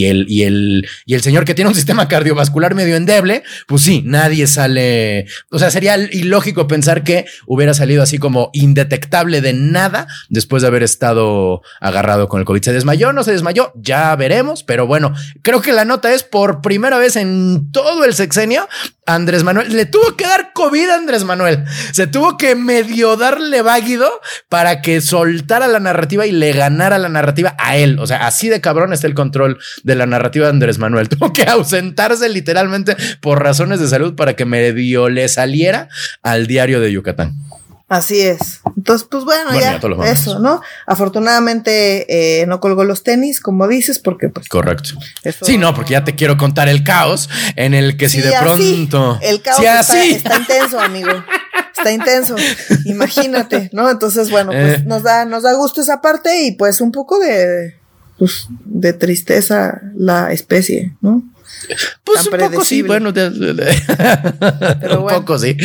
y el, y el, y el señor que tiene un sistema cardiovascular medio endeble, pues sí, nadie sale. O sea, sería ilógico pensar que hubiera salido así como indetectable de nada después de haber estado agarrado con el COVID. ¿Se desmayó? ¿No se desmayó? Ya veremos, pero bueno, creo que la nota es por primera vez en todo el sexenio Andrés Manuel. Le tuvo que dar COVID a Andrés Manuel. Se tuvo que medio darle váguido para que soltara la narrativa y le ganara la narrativa a él. O sea, así de cabrón está el control de la narrativa de Andrés Manuel. Tuvo que ausentarse literalmente por razones de salud para que medio le saliera al diario de Yucatán. Así es. Entonces, pues bueno, ya, eso, ¿no? Afortunadamente eh, no colgó los tenis, como dices, porque pues... Correcto. sí, no, porque ya te quiero contar el caos en el que si de pronto... El caos está, está, intenso, amigo. Está intenso. Imagínate, ¿no? Entonces, bueno, pues eh. nos da, nos da gusto esa parte y pues un poco de, pues, de tristeza la especie, ¿no? Pues un poco sí, bueno, un poco sí.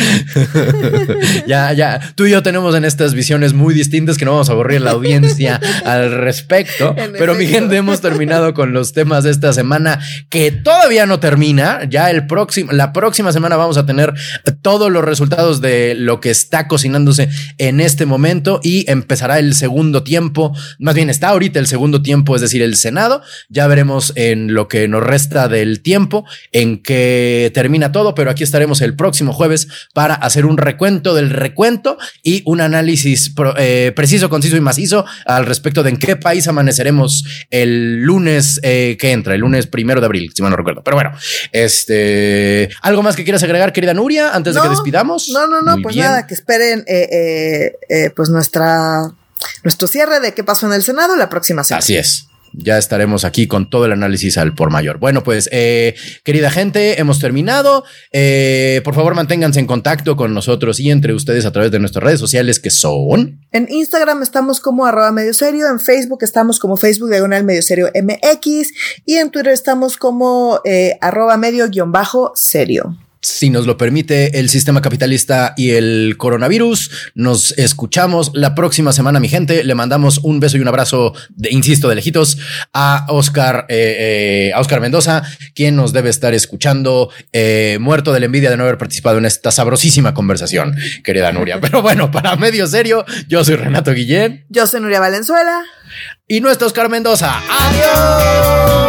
ya, ya, tú y yo tenemos en estas visiones muy distintas que no vamos a aburrir la audiencia al respecto, pero mi gente hemos terminado con los temas de esta semana que todavía no termina. Ya el próximo, la próxima semana vamos a tener todos los resultados de lo que está cocinándose en este momento y empezará el segundo tiempo. Más bien está ahorita el segundo tiempo, es decir, el Senado. Ya veremos en lo que nos resta del tiempo en que termina todo, pero aquí estaremos el próximo jueves para hacer un recuento del recuento y un análisis eh, preciso, conciso y macizo al respecto de en qué país amaneceremos el lunes eh, que entra, el lunes primero de abril, si mal no recuerdo. Pero bueno, este, ¿algo más que quieras agregar, querida Nuria, antes de que despidamos? No, no, no, pues nada, que esperen eh, pues nuestra, nuestro cierre de qué pasó en el Senado la próxima semana. Así es ya estaremos aquí con todo el análisis al por mayor. Bueno, pues, eh, querida gente, hemos terminado. Eh, por favor, manténganse en contacto con nosotros y entre ustedes a través de nuestras redes sociales que son. En Instagram estamos como arroba medio serio, en Facebook estamos como Facebook diagonal medio serio MX y en Twitter estamos como eh, arroba medio guion bajo serio si nos lo permite el sistema capitalista y el coronavirus. Nos escuchamos la próxima semana, mi gente. Le mandamos un beso y un abrazo, de, insisto, de lejitos a Oscar, eh, eh, a Oscar Mendoza, quien nos debe estar escuchando, eh, muerto de la envidia de no haber participado en esta sabrosísima conversación, querida Nuria. Pero bueno, para medio serio, yo soy Renato Guillén. Yo soy Nuria Valenzuela. Y nuestro Oscar Mendoza. Adiós.